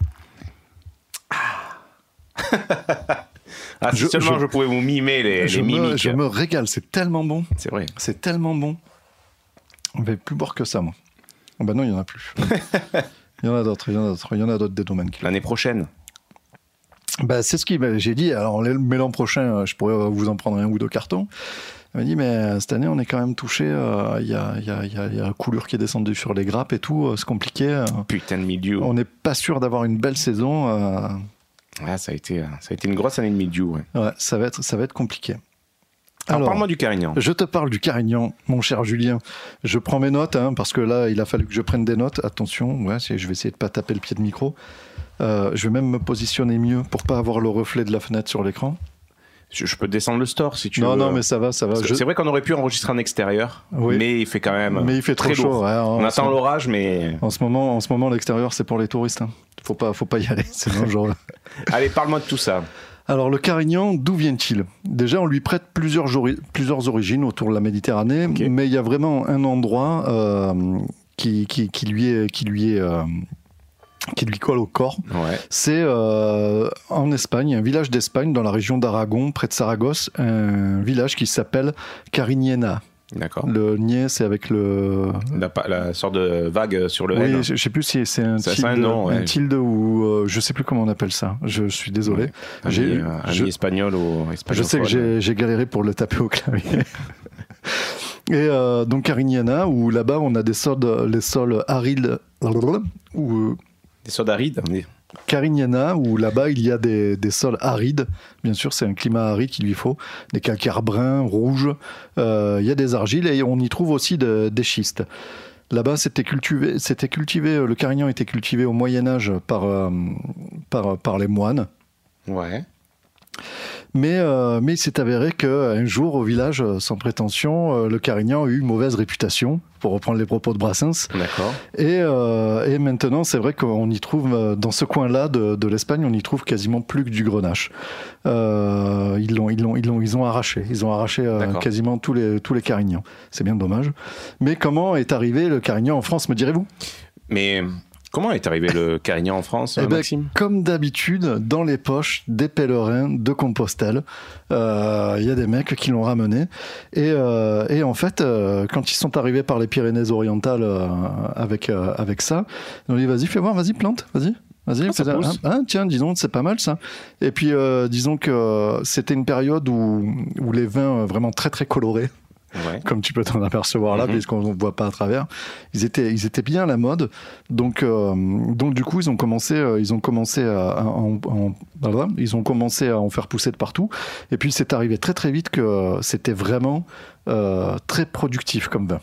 Ah, <laughs> ah Je- seulement je, je- pouvais vous mimer les, je, les me, mimiques. je me régale, c'est tellement bon. C'est vrai. C'est tellement bon. On va plus boire que ça, moi. Oh bah non, il y en a plus. <laughs> Il y en a d'autres, il y en a d'autres, il y en a d'autres des domaines. L'année prochaine. Bah, c'est ce qui, bah, j'ai dit. Alors, mais l'an prochain, euh, je pourrais vous en prendre un ou deux cartons. Il m'a dit, mais euh, cette année, on est quand même touché. euh, Il y, a, y, a, y a- y a coulure qui est descendue sur les grappes et tout. euh, C'est compliqué. euh, Putain de mildiou. On n'est pas sûr d'avoir une belle saison. euh, Ouais, ça, a été, ça a été une grosse année de mildiou. ouais. ouais, ça va être, ça va être compliqué. Alors, parle-moi du Carignan. Je te parle du Carignan, mon cher Julien. Je prends mes notes, hein, parce que là, il a fallu que je prenne des notes. Attention, ouais, je vais essayer de pas taper le pied de micro. Euh, je vais même me positionner mieux pour pas avoir le reflet de la fenêtre sur l'écran. Je, je peux descendre le store si tu Non, veux. non, mais ça va, ça va. Je- C'est vrai qu'on aurait pu enregistrer en extérieur, Oui. mais il fait quand même. Mais il fait très chaud. ouais, On en, attend l'orage, mais. en ce moment, en ce moment, l'extérieur, c'est pour les touristes. hein. Faut pas, faut pas y aller. <laughs> Sinon, genre... Allez, parle-moi de tout ça. Alors, le Carignan, d'où vient-il? Déjà, on lui prête plusieurs, origines autour de la Méditerranée, mais il y a vraiment un endroit euh, qui, qui, qui lui est, qui lui est, euh, qui lui colle au corps. Ouais. C'est euh, en Espagne, un village d'Espagne, dans la région d'Aragon, près de Saragosse, un village qui s'appelle Carignena. D'accord. Le niais, c'est avec le. La, sorte de vague sur le Oui, N. je je sais plus si c'est un tilde, un nom, ouais. un tilde ou euh, je sais plus comment on appelle ça. Je suis désolé. Ouais. Ami, J'ai- euh, ami je- espagnol ou espagnol. Je sais que j'ai galéré pour le taper au clavier. <laughs> Et euh, donc Carignana, où là-bas on a des sols, les sols arides, ou euh, Des sodas arides. on Carignana, où là-bas il y a des, des sols arides. Bien sûr, c'est un climat aride qu'il lui faut. Des calcaires bruns, rouges. Euh, il y a des argiles et on y trouve aussi de- des schistes. Là-bas, c'était cultivé, c'était cultivé, le carignan était cultivé au Moyen Âge par, euh, par, par les moines. Ouais. Mais, euh, mais il s'est avéré qu'un jour, au village, euh, sans prétention, euh, le Carignan a eu une mauvaise réputation, pour reprendre les propos de Brassens. D'accord. Et, euh, et maintenant, c'est vrai qu'on y trouve, dans ce coin-là de, de l'Espagne, on y trouve quasiment plus que du grenache. Euh, ils, l'ont, ils, l'ont, ils, l'ont, ils ont arraché. Ils ont arraché quasiment tous les, tous les Carignans. C'est bien dommage. Mais comment est arrivé le Carignan en France, me direz-vous? Mais comment est arrivé le <laughs> Carignan en France, Eh ben, Maxime? Comme d'habitude, dans les poches des pèlerins de Compostelle, euh, il y a des mecs qui l'ont ramené. Et, euh, et en fait, euh, quand ils sont arrivés par les Pyrénées-Orientales euh, avec, euh, avec ça, ils ont dit vas-y, fais voir, vas-y, plante, vas-y. Vas-y, Ah, hein, tiens, disons, c'est pas mal ça. Et puis, euh, disons que c'était une période où, où les vins euh, vraiment très très colorés, Ouais. <laughs> comme tu peux t'en apercevoir là, Mhm. puisqu'on ne voit pas à travers. Ils étaient, ils étaient bien à la mode. Donc, euh, donc du coup, ils ont commencé, euh, ils ont commencé à, à en, en- voilà, ils ont commencé à en faire pousser de partout. Et puis, c'est arrivé très très vite que c'était vraiment euh, très productif comme vin.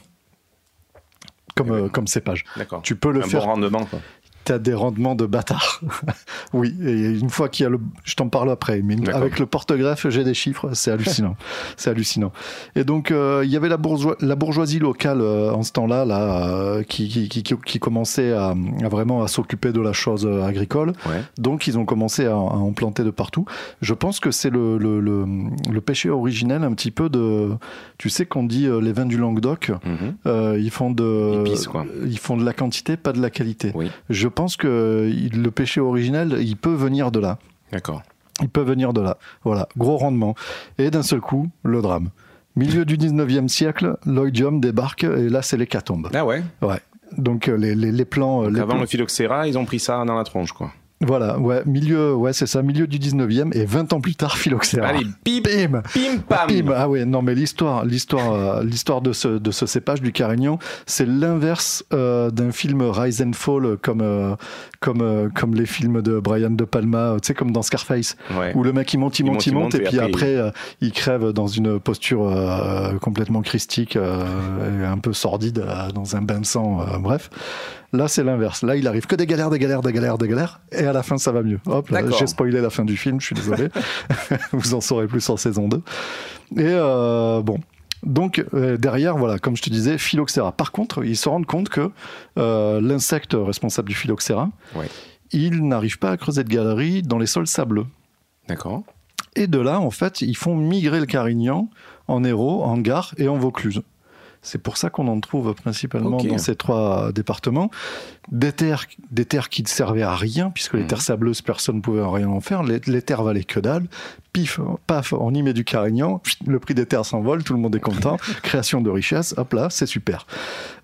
Comme, Eh ben. comme cépage. Tu peux le Un faire bon rendement, quoi. t'as des rendements de bâtard. <laughs> oui, et une fois qu'il y a le, je t'en parle après, mais avec le porte-greffe, j'ai des chiffres, c'est hallucinant, <laughs> c'est hallucinant. Et donc euh, il y avait la, bourgeoi- la bourgeoisie locale euh, en ce temps-là, là, euh, qui, qui, qui, qui commençait à, à vraiment à s'occuper de la chose agricole. Ouais. Donc ils ont commencé à, à en planter de partout. Je pense que c'est le, le, le, le péché originel un petit peu de, tu sais qu'on dit les vins du Languedoc, Mhm. ils font de, quoi. ils font de la quantité, pas de la qualité. Oui. Je pense que le péché originel, il peut venir de là. D'accord. Il peut venir de là. Voilà, gros rendement. Et d'un seul coup, le drame. Milieu du 19e siècle, l'oïdium débarque et là, c'est l'hécatombe. Ah ouais? Ouais. Donc euh, les, les, les plans, euh, Donc les avant plans- le phylloxéra, ils ont pris ça dans la tronche, quoi. Voilà, ouais, milieu, ouais, c'est ça, milieu du 19e et 20 ans plus tard, <laughs> phylloxéra. Allez, bim, Bim bim, pam. Bim ah ouais, non mais l'histoire, l'histoire, euh, l'histoire de ce de ce cépage du Carignan, c'est l'inverse euh, d'un film Rise and Fall comme euh, comme euh, comme les films de Brian de Palma, euh, tu sais comme dans Scarface, Ouais. où le mec il monte, il Il monte, il monte, et, puis après, après, euh, il crève dans une posture euh, complètement christique, euh, et un peu sordide, dans un bain de sang, euh, bref. Là, c'est l'inverse. Là, il arrive que des galères, des galères, des galères, des galères, et à la fin, ça va mieux. Hop, là, j'ai spoilé la fin du film, je suis désolé. <laughs> Vous en saurez plus en saison 2. Et euh, bon. Donc euh, derrière, voilà, comme je te disais, phylloxéra. Par contre, ils se rendent compte que euh, l'insecte responsable du phylloxéra, Ouais. il n'arrive pas à creuser de galeries dans les sols sableux. D'accord. Et de là, en fait, ils font migrer le carignan en Hérault, en Gard et en Vaucluse. C'est pour ça qu'on en trouve principalement dans ces trois départements. Des terres, des terres qui ne servaient à rien, puisque les Mhm. terres sableuses, personne ne pouvait rien en faire. Les, les terres valaient que dalle. Pif, paf, on y met du carignan. Le prix des terres s'envole, tout le monde est content. <laughs> Création de richesse, hop là, c'est super.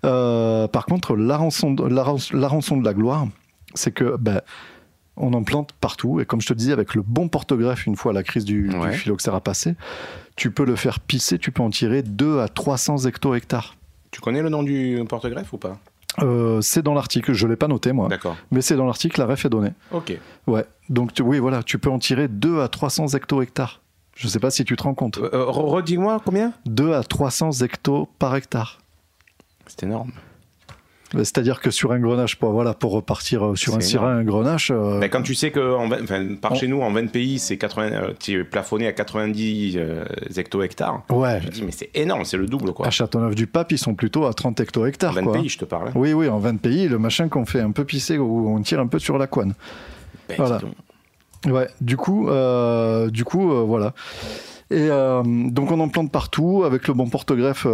Euh, par contre, la rançon, de, la rançon de la gloire, c'est que ben, on en plante partout. Et comme je te disais, avec le bon porte-greffe, une fois la crise du, du Ouais. phylloxéra passée, tu peux le faire pisser, tu peux en tirer 2 à 300 hecto-hectares. Tu connais le nom du porte-greffe ou pas? Euh, c'est dans l'article, je ne l'ai pas noté moi, D'accord. mais c'est dans l'article, la ref est donnée. Ok. Ouais, donc tu- oui, voilà, tu peux en tirer 2 à 300 hecto-hectares. Je ne sais pas si tu te rends compte. Euh, euh, re- Redis-moi combien? 2 à 300 hectos par hectare. C'est énorme. C'est-à-dire que sur un grenache, pour, voilà, pour repartir euh, sur un sirin, un grenache, euh, Mais quand tu sais que en 20 enfin, par On- chez nous, en 20 pays, c'est 80, euh, tu es plafonné à 90 euh, hecto-hectares. ouais, Je dis, mais c'est énorme, c'est le double, quoi. à Châteauneuf-du-Pape, ils sont plutôt à 30 En hecto-hectares. 20 quoi. pays, je te parle. hein. Oui, oui, en 20 pays, le machin qu'on fait un peu pisser, où on tire un peu sur la couenne. Ben, Voilà. Ouais, du coup, euh, du coup, voilà. Et donc on en plante partout, avec le bon porte-greffe,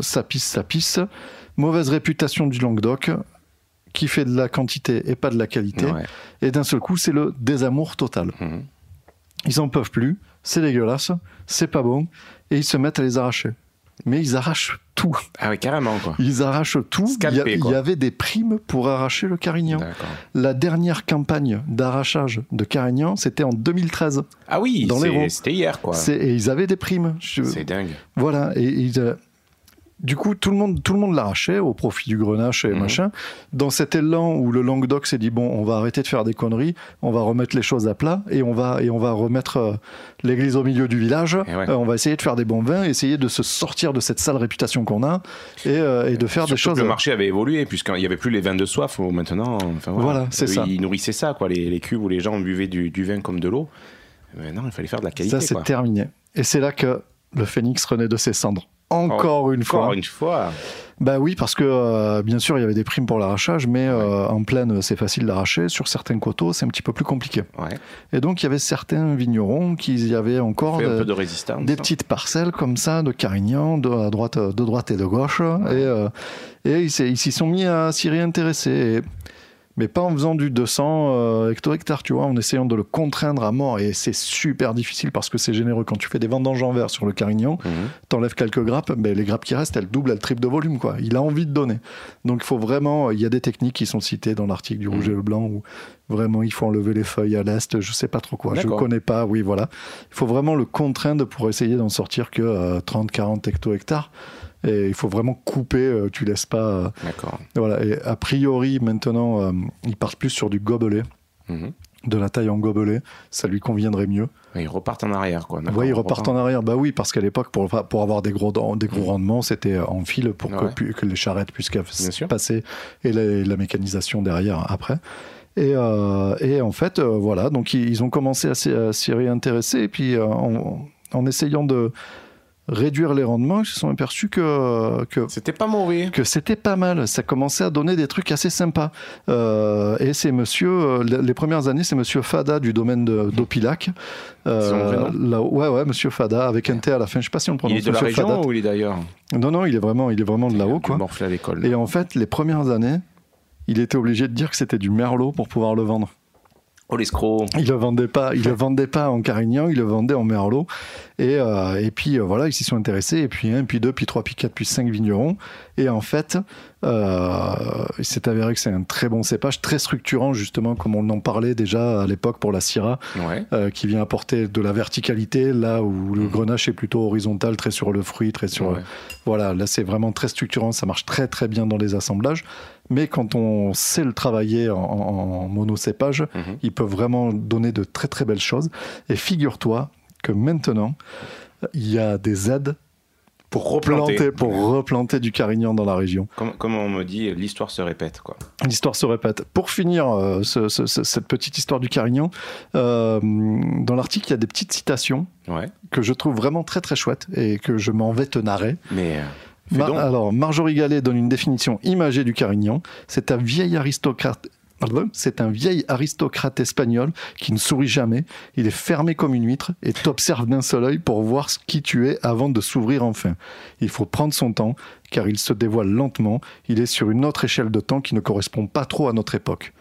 ça pisse, ça pisse. Mauvaise réputation du Languedoc, qui fait de la quantité et pas de la qualité. Ouais. Et d'un seul coup, c'est le désamour total. Mhm. Ils en peuvent plus, c'est dégueulasse, c'est pas bon, et ils se mettent à les arracher. Mais ils arrachent tout. Ah oui, carrément, quoi. Ils arrachent tout. Scalpé, il, y a- il y avait des primes pour arracher le carignan. La dernière campagne d'arrachage de carignan, c'était en 2013. Ah oui, Dans l'Hérault. c'était hier, quoi. Et ils avaient des primes. Je- C'est dingue. Voilà. Et, ils, euh, du coup, tout le monde, tout le monde l'arrachait au profit du grenache et Mhm. machin. Dans cet élan où le Languedoc s'est dit bon, on va arrêter de faire des conneries, on va remettre les choses à plat et on va et on va remettre euh, l'église au milieu du village. Ouais. Euh, on va essayer de faire des bons vins, essayer de se sortir de cette sale réputation qu'on a et, euh, et de faire des choses. que le marché avait évolué, puisqu'il n'y avait plus les vins de soif maintenant. Enfin, Voilà, c'est ça. Ils nourrissaient ça, quoi, les, les cubes où les gens buvaient du, du vin comme de l'eau. Maintenant, il fallait faire de la qualité. Ça, c'est terminé. Et c'est là que le phénix renaît de ses cendres. Encore une fois. Encore une fois. Bah oui, parce que euh, bien sûr, il y avait des primes pour l'arrachage, mais euh, en plaine, c'est facile d'arracher. Sur certains coteaux, c'est un petit peu plus compliqué. Ouais. Et donc, il y avait certains vignerons qui avaient encore Fait un de- peu de résistance. des petites parcelles comme ça de Carignan, de, à droite, de droite et de gauche. Et, euh, et ils s'y ils s'y sont mis à s'y réintéresser. Et- mais pas en faisant du 200 euh, hecto-hectares, tu vois, en essayant de le contraindre à mort. Et c'est super difficile parce que c'est généreux. Quand tu fais des vendanges en verre sur le Carignan, Mhm. t'enlèves quelques grappes, ben, les grappes qui restent, elles doublent, elles triplent de volume. Quoi. Il a envie de donner. Donc il faut vraiment, il y a des techniques qui sont citées dans l'article du rouge et le blanc où vraiment il faut enlever les feuilles à l'est, je sais pas trop quoi, je connais pas, oui voilà. Il faut vraiment le contraindre pour essayer d'en sortir que euh, 30-40 hecto-hectares. Et il faut vraiment couper, euh, tu laisses pas. euh, D'accord. voilà. Et a priori, maintenant, euh, ils partent plus sur du gobelet. Mhm. de la taille en gobelet, ça lui conviendrait mieux. Ils repartent en arrière, quoi. Oui, ils repartent en arrière. Bah oui, parce qu'à l'époque, pour, pour avoir des gros, des gros rendements, c'était en fil pour que, Ouais. pu- que les charrettes puissent passer et la, la mécanisation derrière après. Et, euh, et en fait, euh, voilà, donc ils, ils ont commencé à s'y à s'y réintéresser et puis euh, en, en essayant de réduire les rendements, ils se sont aperçus que, que C'était pas mauvais. que c'était pas mal. Ça commençait à donner des trucs assez sympas. Euh, et c'est monsieur, euh, les premières années, c'est monsieur Fada du domaine de- d'Opilac. Euh, là- ouais, ouais, monsieur Fada, avec un T à la fin. Je sais pas si on le Il prononce. est de la monsieur région Fada. ou il est d'ailleurs Non, non, il est vraiment, il est vraiment de là-haut, Il quoi. à l'école. Et en fait, les premières années, il était obligé de dire que c'était du merlot pour pouvoir le vendre. Oh, l'escroc. Il le vendait pas, il le <laughs> vendait pas en carignan, il le vendait en merlot. Et, euh, et puis euh, voilà, ils s'y sont intéressés. Et puis un, puis deux, puis trois, puis quatre, puis cinq vignerons. Et en fait, euh, il s'est avéré que c'est un très bon cépage, très structurant justement, comme on en parlait déjà à l'époque pour la Syrah, Ouais. qui vient apporter de la verticalité là où le grenache est plutôt horizontal, très sur le fruit, très sur. Ouais. voilà, là c'est vraiment très structurant, ça marche très très bien dans les assemblages. Mais quand on sait le travailler en, en monocépage, Mhm. il peut vraiment donner de très très belles choses. Et figure-toi que maintenant, il y a des aides Pour replanter. pour replanter du carignan dans la région. Comme, comme on me dit, l'histoire se répète, quoi. L'histoire se répète. Pour finir euh, ce- ce- ce- cette petite histoire du carignan, euh, dans l'article, il y a des petites citations Ouais. que je trouve vraiment très très chouettes et que je m'en vais te narrer. Mais. euh, donc. alors, Marjorie Gallet donne une définition imagée du Carignan. C'est un vieil aristocrate. C'est un vieil aristocrate espagnol qui ne sourit jamais. Il est fermé comme une huître et t'observe d'un seul œil pour voir ce qui tu es avant de s'ouvrir enfin. Il faut prendre son temps car il se dévoile lentement. Il est sur une autre échelle de temps qui ne correspond pas trop à notre époque.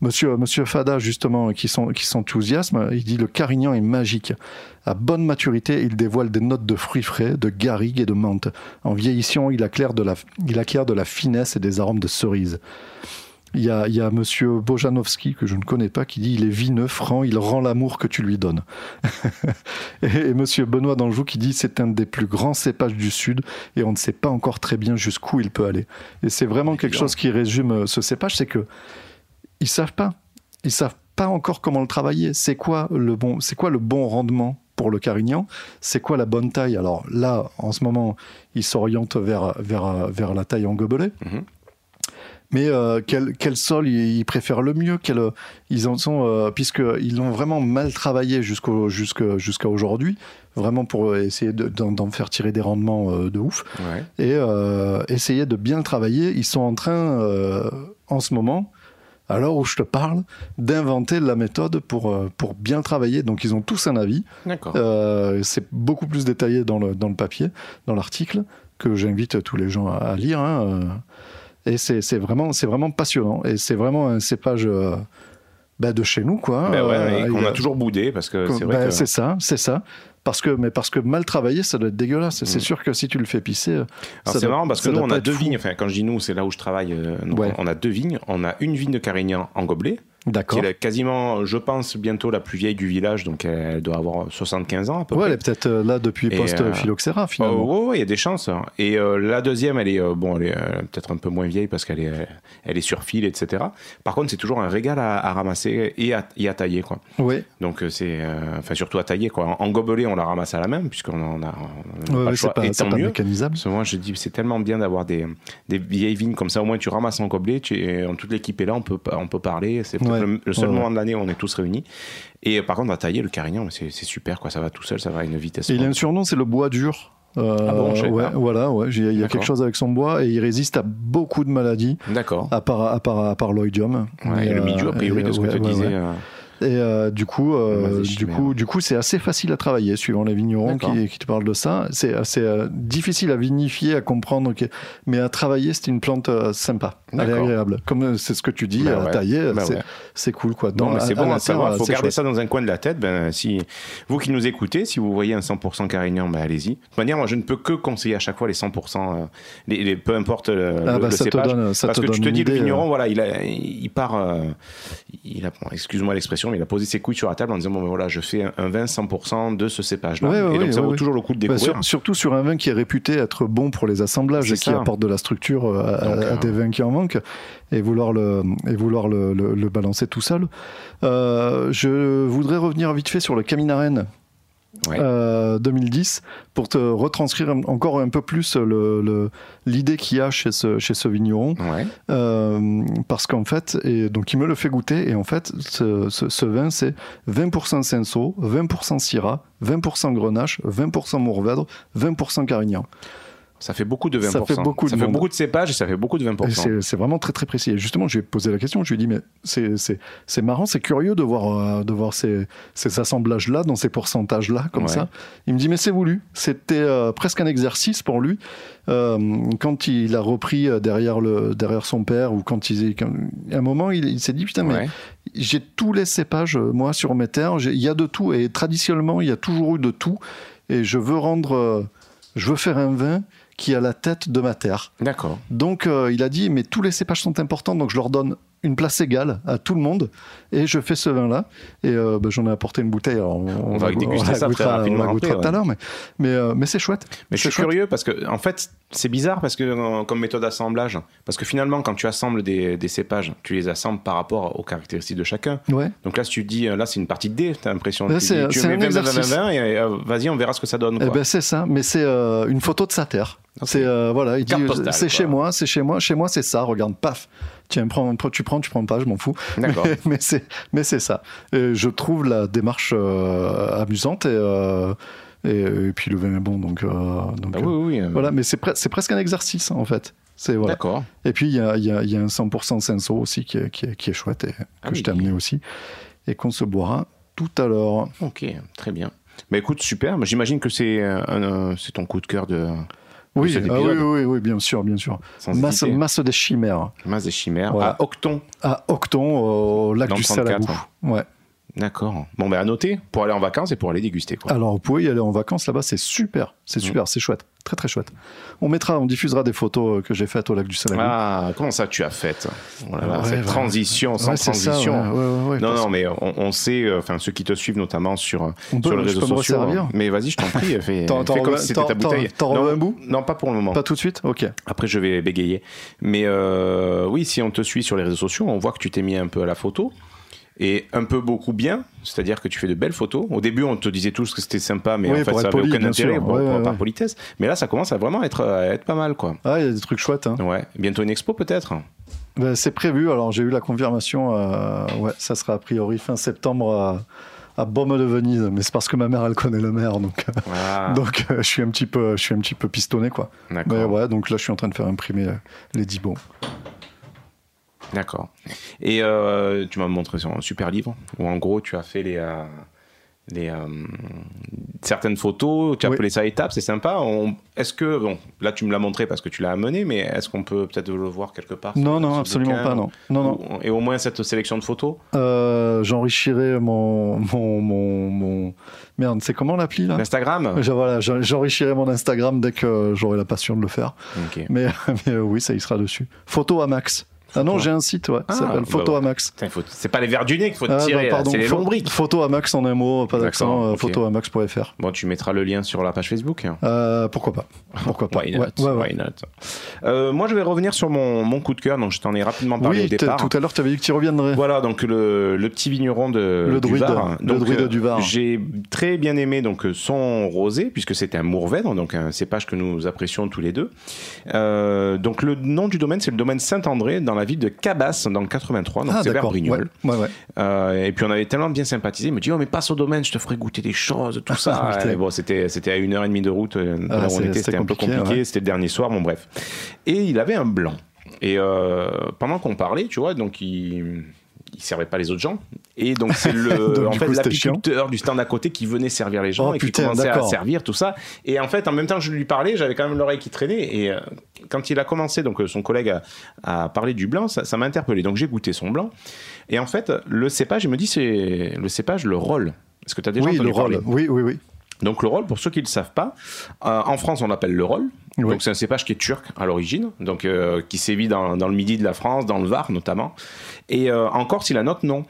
Monsieur, Monsieur Fada, justement, qui s'en- qui s'enthousiasme, il dit le Carignan est magique. À bonne maturité, il dévoile des notes de fruits frais, de garrigue et de menthe. En vieillissant, il acquiert de la, il acquiert de la finesse et des arômes de cerise. Il y a, il y a Monsieur Bojanowski, que je ne connais pas, qui dit il est vineux, franc, il rend l'amour que tu lui donnes. <laughs> et, et Monsieur Benoît d'Anjou qui dit c'est un des plus grands cépages du Sud et on ne sait pas encore très bien jusqu'où il peut aller. Et c'est vraiment quelque chose qui résume euh, ce cépage, c'est que ils savent pas. Ils savent pas encore comment le travailler. C'est quoi le bon, c'est quoi le bon rendement pour le carignan? C'est quoi la bonne taille? Alors là, en ce moment, ils s'orientent vers, vers, vers la taille en gobelet. Mhm. Mais euh, quel, quel sol ils, préfèrent le mieux? Quel, Ils en sont, euh, puisqu'ils l'ont vraiment mal travaillé jusqu'à, jusqu'à aujourd'hui, vraiment pour essayer de- d'en, faire tirer des rendements euh, de ouf Ouais. et euh, essayer de bien le travailler. Ils sont en train, euh, en ce moment, à l'heure où je te parle, d'inventer la méthode pour, euh, pour bien travailler. Donc ils ont tous un avis. D'accord. Euh, c'est beaucoup plus détaillé dans le, dans le papier, dans l'article, que j'invite tous les gens à, à lire. hein, euh. Et c'est vraiment, vraiment passionnant. Et c'est vraiment un cépage euh, bah, de chez nous, quoi. Ben ouais, Euh, qu'on a toujours boudé parce que c'est ben, vrai que. c'est ça, c'est ça. Parce que, mais parce que mal travaillé, ça doit être dégueulasse. C'est Mm. sûr que si tu le fais pisser. Ça c'est marrant parce que nous on a deux fou. vignes, enfin quand je dis nous c'est là où je travaille, euh, Ouais. on a deux vignes, on a une vigne de Carignan en gobelet, qui D'accord. est quasiment je pense bientôt la plus vieille du village, donc elle doit avoir 75 ans à peu Ouais, elle est peut-être euh, là depuis post-phylloxéra, Oh, finalement. ouais, ouais, il y a des chances. hein. Et euh, la deuxième, elle est euh, bon, elle est euh, peut-être un peu moins vieille parce qu'elle est, euh, elle est sur fil, etc. Par contre, c'est toujours un régal à, à ramasser et à, et à tailler, quoi. Oui, Donc euh, c'est, euh, enfin surtout à tailler, quoi. En, en gobelet, on la ramasse à la main puisqu'on en a, on a pas ouais, le ouais, choix. c'est pas, et c'est tant pas mieux. mécanisable. Parce que moi, je dis, c'est tellement bien d'avoir des, des vieilles vignes comme ça. Au moins, tu ramasses en gobelet, tu, en toute l'équipe est là, on peut, on peut parler. C'est Ouais. le, le seul Ouais, moment de l'année où on est tous réunis. Et euh, par contre, à tailler le carignan, c'est super, quoi. Ça va tout seul, ça va à une vitesse. Et il a un surnom, c'est le bois dur. Euh, Ah bon, ouais, pas. voilà, ouais, il y a quelque chose avec son bois et il résiste à beaucoup de maladies, D'accord. à part, à part, à part l'oïdium. Ouais, Et, et le euh, milieu, a priori, de ce que tu disais. euh, Et euh, du coup, euh, du coup, du coup, c'est assez facile à travailler suivant les vignerons qui, qui te parlent de ça. C'est assez euh, difficile à vinifier, à comprendre, mais à travailler, c'est une plante sympa, elle est agréable. Comme c'est ce que tu dis, Bah à ouais. tailler, Bah c'est ouais. cool quoi. Non, Dans- mais c'est bon à savoir. Il faut garder chouette. ça dans un coin de la tête. Ben, si vous qui nous écoutez, si vous voyez un 100% carignan, ben, allez-y. De toute manière, moi, je ne peux que conseiller à chaque fois les 100%, euh, les, les- peu importe le, Ah le- bah, le cépage. donne- parce que tu te dis, le vigneron, voilà, il, a- il part, il a, bon, excuse-moi l'expression, il a posé ses couilles sur la table en disant bon ben voilà, je fais un, un vin 100% de ce cépage-là. Ouais, ouais, et donc ouais, ça vaut toujours le coup de Bah, découvrir. sur- surtout sur un vin qui est réputé être bon pour les assemblages et qui apporte de la structure euh, à, Donc, à euh, des vins qui en manquent et vouloir le, et vouloir le, le- le balancer tout seul. Euh, je voudrais revenir vite fait sur le Caminaren Ouais. euh, 2010 pour te retranscrire encore un peu plus le- le- l'idée qu'il y a chez ce, chez ce vigneron. Ouais. Euh, parce qu'en fait, et donc il me le fait goûter, et en fait, ce, ce- ce vin, c'est 20% Cinsault, 20% Syrah, 20% Grenache, 20% Mourvèdre, 20% Carignan. Ça fait beaucoup de 20%. Ça fait beaucoup de ça fait monde. beaucoup de cépages et ça fait beaucoup de 20%. Et c'est vraiment très très précis. Et justement, je lui ai posé la question, je lui ai dit, mais c'est- marrant, c'est curieux de voir, euh, de voir ces, ces assemblages-là, dans ces pourcentages-là, comme Ouais. ça. Il me dit, mais c'est voulu. C'était euh, presque un exercice pour lui. Euh, quand il a repris derrière, le, derrière son père, ou quand il... quand- à un moment, il, il s'est dit, putain, mais Ouais. j'ai tous les cépages, moi, sur mes terres. Il y a de tout. Et traditionnellement, il y a toujours eu de tout. Et je veux rendre... je veux faire un vin qui a la tête de ma terre. D'accord. Donc euh, il a dit, mais tous les cépages sont importants, donc je leur donne une place égale à tout le monde, et je fais ce vin-là. Et euh, bah, j'en ai apporté une bouteille. alors on, On va déguster ça très rapidement On après, ouais. tout à l'heure, mais, mais, euh, mais c'est chouette. Mais je C'est suis chouette. curieux parce que, en fait, c'est bizarre parce que, euh, comme méthode d'assemblage, parce que finalement, quand tu assembles des, des cépages, tu les assembles par rapport aux caractéristiques de chacun. Ouais. Donc là, si tu dis, là, c'est une partie de D, t'as l'impression. Tu tu mets un 20, 20, 20, exercice. 20, et vas-y, on verra ce que ça donne. Eh ben c'est ça, mais c'est une photo de sa terre. C'est voilà, il dit c'est chez moi, c'est chez moi, chez moi c'est ça. Regarde, paf. Tiens, prends, tu prends, tu prends pas, je m'en fous. <laughs> Mais, mais c'est ça. Et je trouve la démarche euh, amusante et, euh, et et puis le vin est bon donc, euh, donc Bah euh, oui, oui, oui. voilà. Mais c'est pre- c'est presque un exercice en fait. Voilà. D'accord. Et puis il y a, il y a- il y a un 100% Senso aussi qui est, qui est, qui est chouette et que Ah je t'ai amené aussi et qu'on se boira tout à l'heure. Ok, très bien. Bah écoute, super. J'imagine que c'est ton coup de cœur de, Oui, ah oui, oui, oui, bien sûr, bien sûr. Masse, masse des chimères. Masse des chimères. À Octon. à Octon, au lac Dans du le 34. Salagou. Ouais. D'accord. Bon, ben à noter pour aller en vacances et pour aller déguster. Quoi. Alors, vous pouvez y aller en vacances là-bas, c'est super. C'est Mm. super, c'est chouette. Très, très chouette. On mettra, on diffusera des photos euh, que j'ai faites au lac du Salagou. Ah, comment ça tu as fait oh là là, Ouais, Cette ouais. transition sans Ouais, ça, transition. non, non, mais on, on sait, euh, enfin ceux qui te suivent notamment sur, On peut- les réseaux sociaux. resservir Mais vas-y, je t'en prie, fais, <laughs> t'en fais comme si c'était ta bouteille. t'en- non, un bout? Non, pas pour le moment. Pas tout de suite? Ok. Après, je vais bégayer. Mais euh, oui, si on te suit sur les réseaux sociaux, on voit que tu t'es mis un peu à la photo. Et un peu beaucoup bien, c'est-à-dire que tu fais de belles photos. Au début, on te disait tous que c'était sympa, mais Oui, en fait, ça être avait poli, aucun intérêt sûr. pour- Ouais, pour- ouais, par politesse. Mais là, ça commence à vraiment être, à être pas mal, quoi. Ah, il y a des trucs chouettes. Hein. Ouais. Bientôt une expo, peut-être? Ben, c'est prévu. Alors, j'ai eu la confirmation. euh, ouais, ça sera a priori fin septembre à, à Baume de Venise. Mais c'est parce que ma mère, elle connaît le maire. Donc, euh, Ah, donc euh, je, suis un petit peu, je suis un petit peu pistonné, quoi. Mais ouais, donc là, je suis en train de faire imprimer euh, les 10 bons. D'accord. Et euh, tu m'as montré un super livre où en gros tu as fait les, euh, les euh, certaines photos, tu as Oui. appelé ça étapes, c'est sympa. Est-ce que bon, là tu me l'as montré parce que tu l'as amené, mais est-ce qu'on peut peut-être le voir quelque part Non, non, absolument pas, non. Non, non. Et au moins cette sélection de photos. J'enrichirai mon, mon, mon, mon- Merde, c'est comment l'appli là? Instagram. Voilà, j'en- j'enrichirai mon Instagram dès que j'aurai la passion de le faire. Mais, <laughs> mais, oui, ça y sera dessus. Photo à max. Ah non, j'ai un site, ouais. Ah, ça s'appelle bah Photo ouais. à max. Putain, il faut- C'est pas les verres du nez qu'il faut Ah, tirer, c'est les pho- longues briques. Photo à max en un mot, pas d'accent. Euh. Photoamax.fr. Bon, tu mettras le lien sur la page Facebook. Euh, pourquoi pas Pourquoi pas Why not, Ouais, ouais, ouais. why not? Euh, moi, je vais revenir sur mon, mon coup de cœur. Donc, je t'en ai rapidement parlé au départ. tout à l'heure, tu avais dit que tu reviendrais. Voilà, donc le, le petit vigneron de Le druide, le druide du Var. J'ai très bien aimé donc son rosé puisque c'était un Mourvèdre, donc un cépage que nous apprécions tous les deux. Donc le nom du domaine, c'est le domaine Saint-André dans la ville de Cabas dans le 83, donc ah, c'est vers. Ouais, Brignoles. ouais, ouais. Euh, et puis on avait tellement bien sympathisé, il me dit oh mais passe au domaine, je te ferai goûter des choses, tout ça. <laughs> Ah. Et bon, c'était c'était à une heure et demie de route euh, Ah, c'était un peu compliqué, c'était le dernier soir, bon bref. Et il avait un blanc. Et euh, pendant qu'on parlait, tu vois, donc il il servait pas les autres gens et donc c'est le <laughs> Donc, en fait l'apiculteur du stand à côté qui venait servir les gens Oh, et qui putain, commençait à servir tout ça et en fait en même temps que je lui parlais j'avais quand même l'oreille qui traînait et euh, quand il a commencé donc euh, son collègue a, a parlé du blanc ça m'a interpellé donc j'ai goûté son blanc et en fait le cépage il me dit c'est le cépage le rôle est-ce que tu as déjà Oui, entendu le rôle. parler? Oui, oui, oui. donc le rôle, pour ceux qui ne le savent pas, euh, en France on l'appelle le rôle. Oui. Donc c'est un cépage qui est turc à l'origine, donc euh, qui sévit dans, dans le midi de la France, dans le Var notamment. Et euh, en Corse il a notre nom.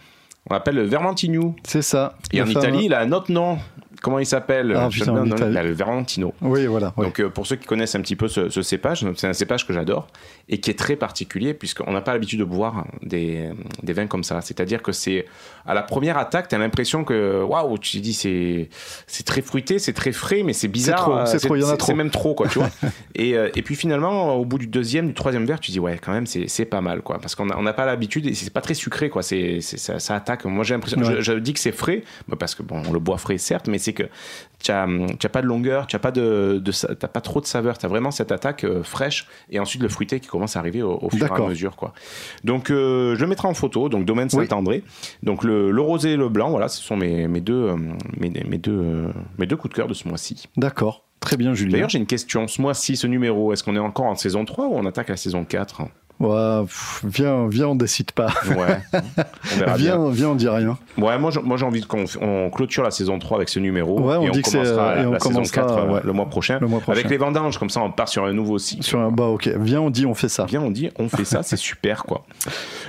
On l'appelle le Vermentino. C'est ça. Et en fameux- Italie, il a un autre nom. Comment il s'appelle Ah, Je putain, le Vermentino. Oui, voilà. oui. Donc euh, pour ceux qui connaissent un petit peu ce, ce cépage, c'est un cépage que j'adore et qui est très particulier puisqu'on n'a pas l'habitude de boire des, des vins comme ça. C'est-à-dire que c'est à la première attaque, tu as l'impression que waouh, tu te dis c'est c'est très fruité, c'est très frais, mais c'est bizarre. euh, c'est trop, il y en a c'est- trop. C'est même trop quoi, tu vois. <laughs> et, euh, et puis finalement, au bout du deuxième, du troisième verre, tu dis ouais, quand même c'est pas mal quoi, parce qu'on on n'a pas l'habitude et c'est pas très sucré quoi. C'est ça, ça attaque. Moi j'ai l'impression, Ouais. je, je dis que c'est frais, bah, parce que bon, on le boit frais certes, mais c'est que tu n'as pas de longueur, tu n'as pas, de, pas trop de saveur, tu as vraiment cette attaque euh, fraîche et ensuite le fruité qui commence à arriver au, au fur et à mesure. Quoi. Donc euh, je le mettrai en photo, donc domaine Oui. Saint-André. Donc le, le rosé et le blanc, voilà, ce sont mes, mes, deux, euh, mes, mes deux, mes deux coups de cœur de ce mois-ci. D'accord. Très bien, Julien. D'ailleurs, j'ai une question. Ce mois-ci, ce numéro, est-ce qu'on est encore en saison 3 ou on attaque la saison 4 Ouais, pff, viens, viens, on décide pas. Ouais, <laughs> on verra bien. Viens, viens, on dit rien. Ouais, moi, j'ai- moi j'ai envie qu'on on clôture la saison 3 avec ce numéro Ouais, on et on dit que c'est, commencera la, et on la saison commencera, 4 euh, ouais. le mois prochain. Le mois prochain. Avec les vendanges, comme ça on part sur un nouveau cycle. Sur un bah, ok. Viens, on dit, on fait ça. Bien, on dit, on fait ça, c'est super quoi.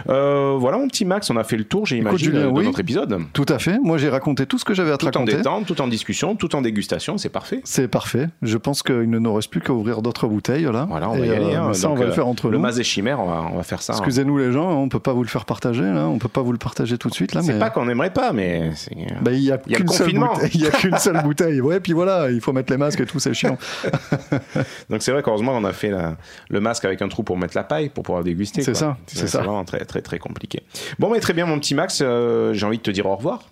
Euh, voilà mon petit Max, on a fait le tour, j'ai imaginé, de oui. notre épisode. Tout à fait. Moi, j'ai raconté tout ce que j'avais à te Tout en raconter. détente, tout en discussion, tout en dégustation, c'est parfait. C'est parfait. Je pense qu'il ne nous reste plus qu'à ouvrir d'autres bouteilles là. Voilà, on Et, va y aller. euh, hein. ça, on va le euh, faire entre Le nous. Mazet Chimère, on va, on va faire ça. hein. Excusez-nous les gens, on peut pas vous le faire partager là. On peut pas vous le partager tout de suite là. C'est mais... pas qu'on n'aimerait pas, mais c'est- Bah, il y a Il y a qu'une seule bouteille. Seule. <laughs> Ouais, puis voilà, il faut mettre les masques et tout, c'est chiant. <laughs> Donc c'est vrai qu'heureusement on a fait la- le masque avec un trou pour mettre la paille pour pouvoir déguster. C'est ça, c'est C'est ça. vraiment très très très compliqué. Bon mais très bien mon petit Max, euh, j'ai envie de te dire au revoir.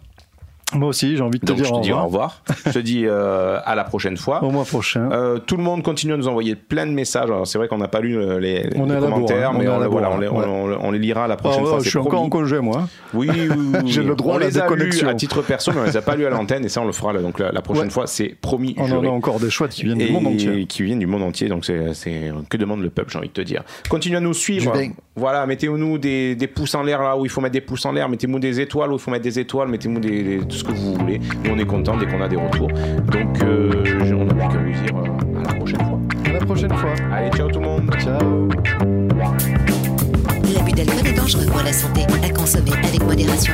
Moi aussi, j'ai envie de te Donc dire je te au dis au revoir. revoir. je te dis euh, à la prochaine fois. Au mois prochain. Euh, tout le monde continue à nous envoyer plein de messages. Alors, c'est vrai qu'on n'a pas lu euh, les, On commentaires, bourre, hein. mais On est à on, la voilà, bourre, on les, ouais. on- on- on les lira la Ah prochaine ouais, fois. je suis encore en promis. congé, moi. hein. Oui, oui, oui, <laughs> oui. J'ai le droit on à la les a lus à titre perso, mais on les a pas lus à l'antenne et ça on le fera là. Donc la, la prochaine Ouais. fois, c'est promis. On en juré. a encore des chouettes qui viennent et du monde entier. qui viennent du monde entier. Donc c'est c'est que demande le peuple, j'ai envie de te dire. Continuez à nous suivre. Voilà, mettez-nous des, des pouces en l'air là où il faut mettre des pouces en l'air. Mettez-nous des étoiles où il faut mettre des étoiles. Mettez-nous des, ce que vous voulez. Nous on est content dès qu'on a des retours. Donc euh, on n'a plus qu'à vous dire euh, à la prochaine fois. À la prochaine fois. Allez, ciao tout le monde. Ciao. L'abus d'alcool est dangereux pour la santé, à consommer avec modération.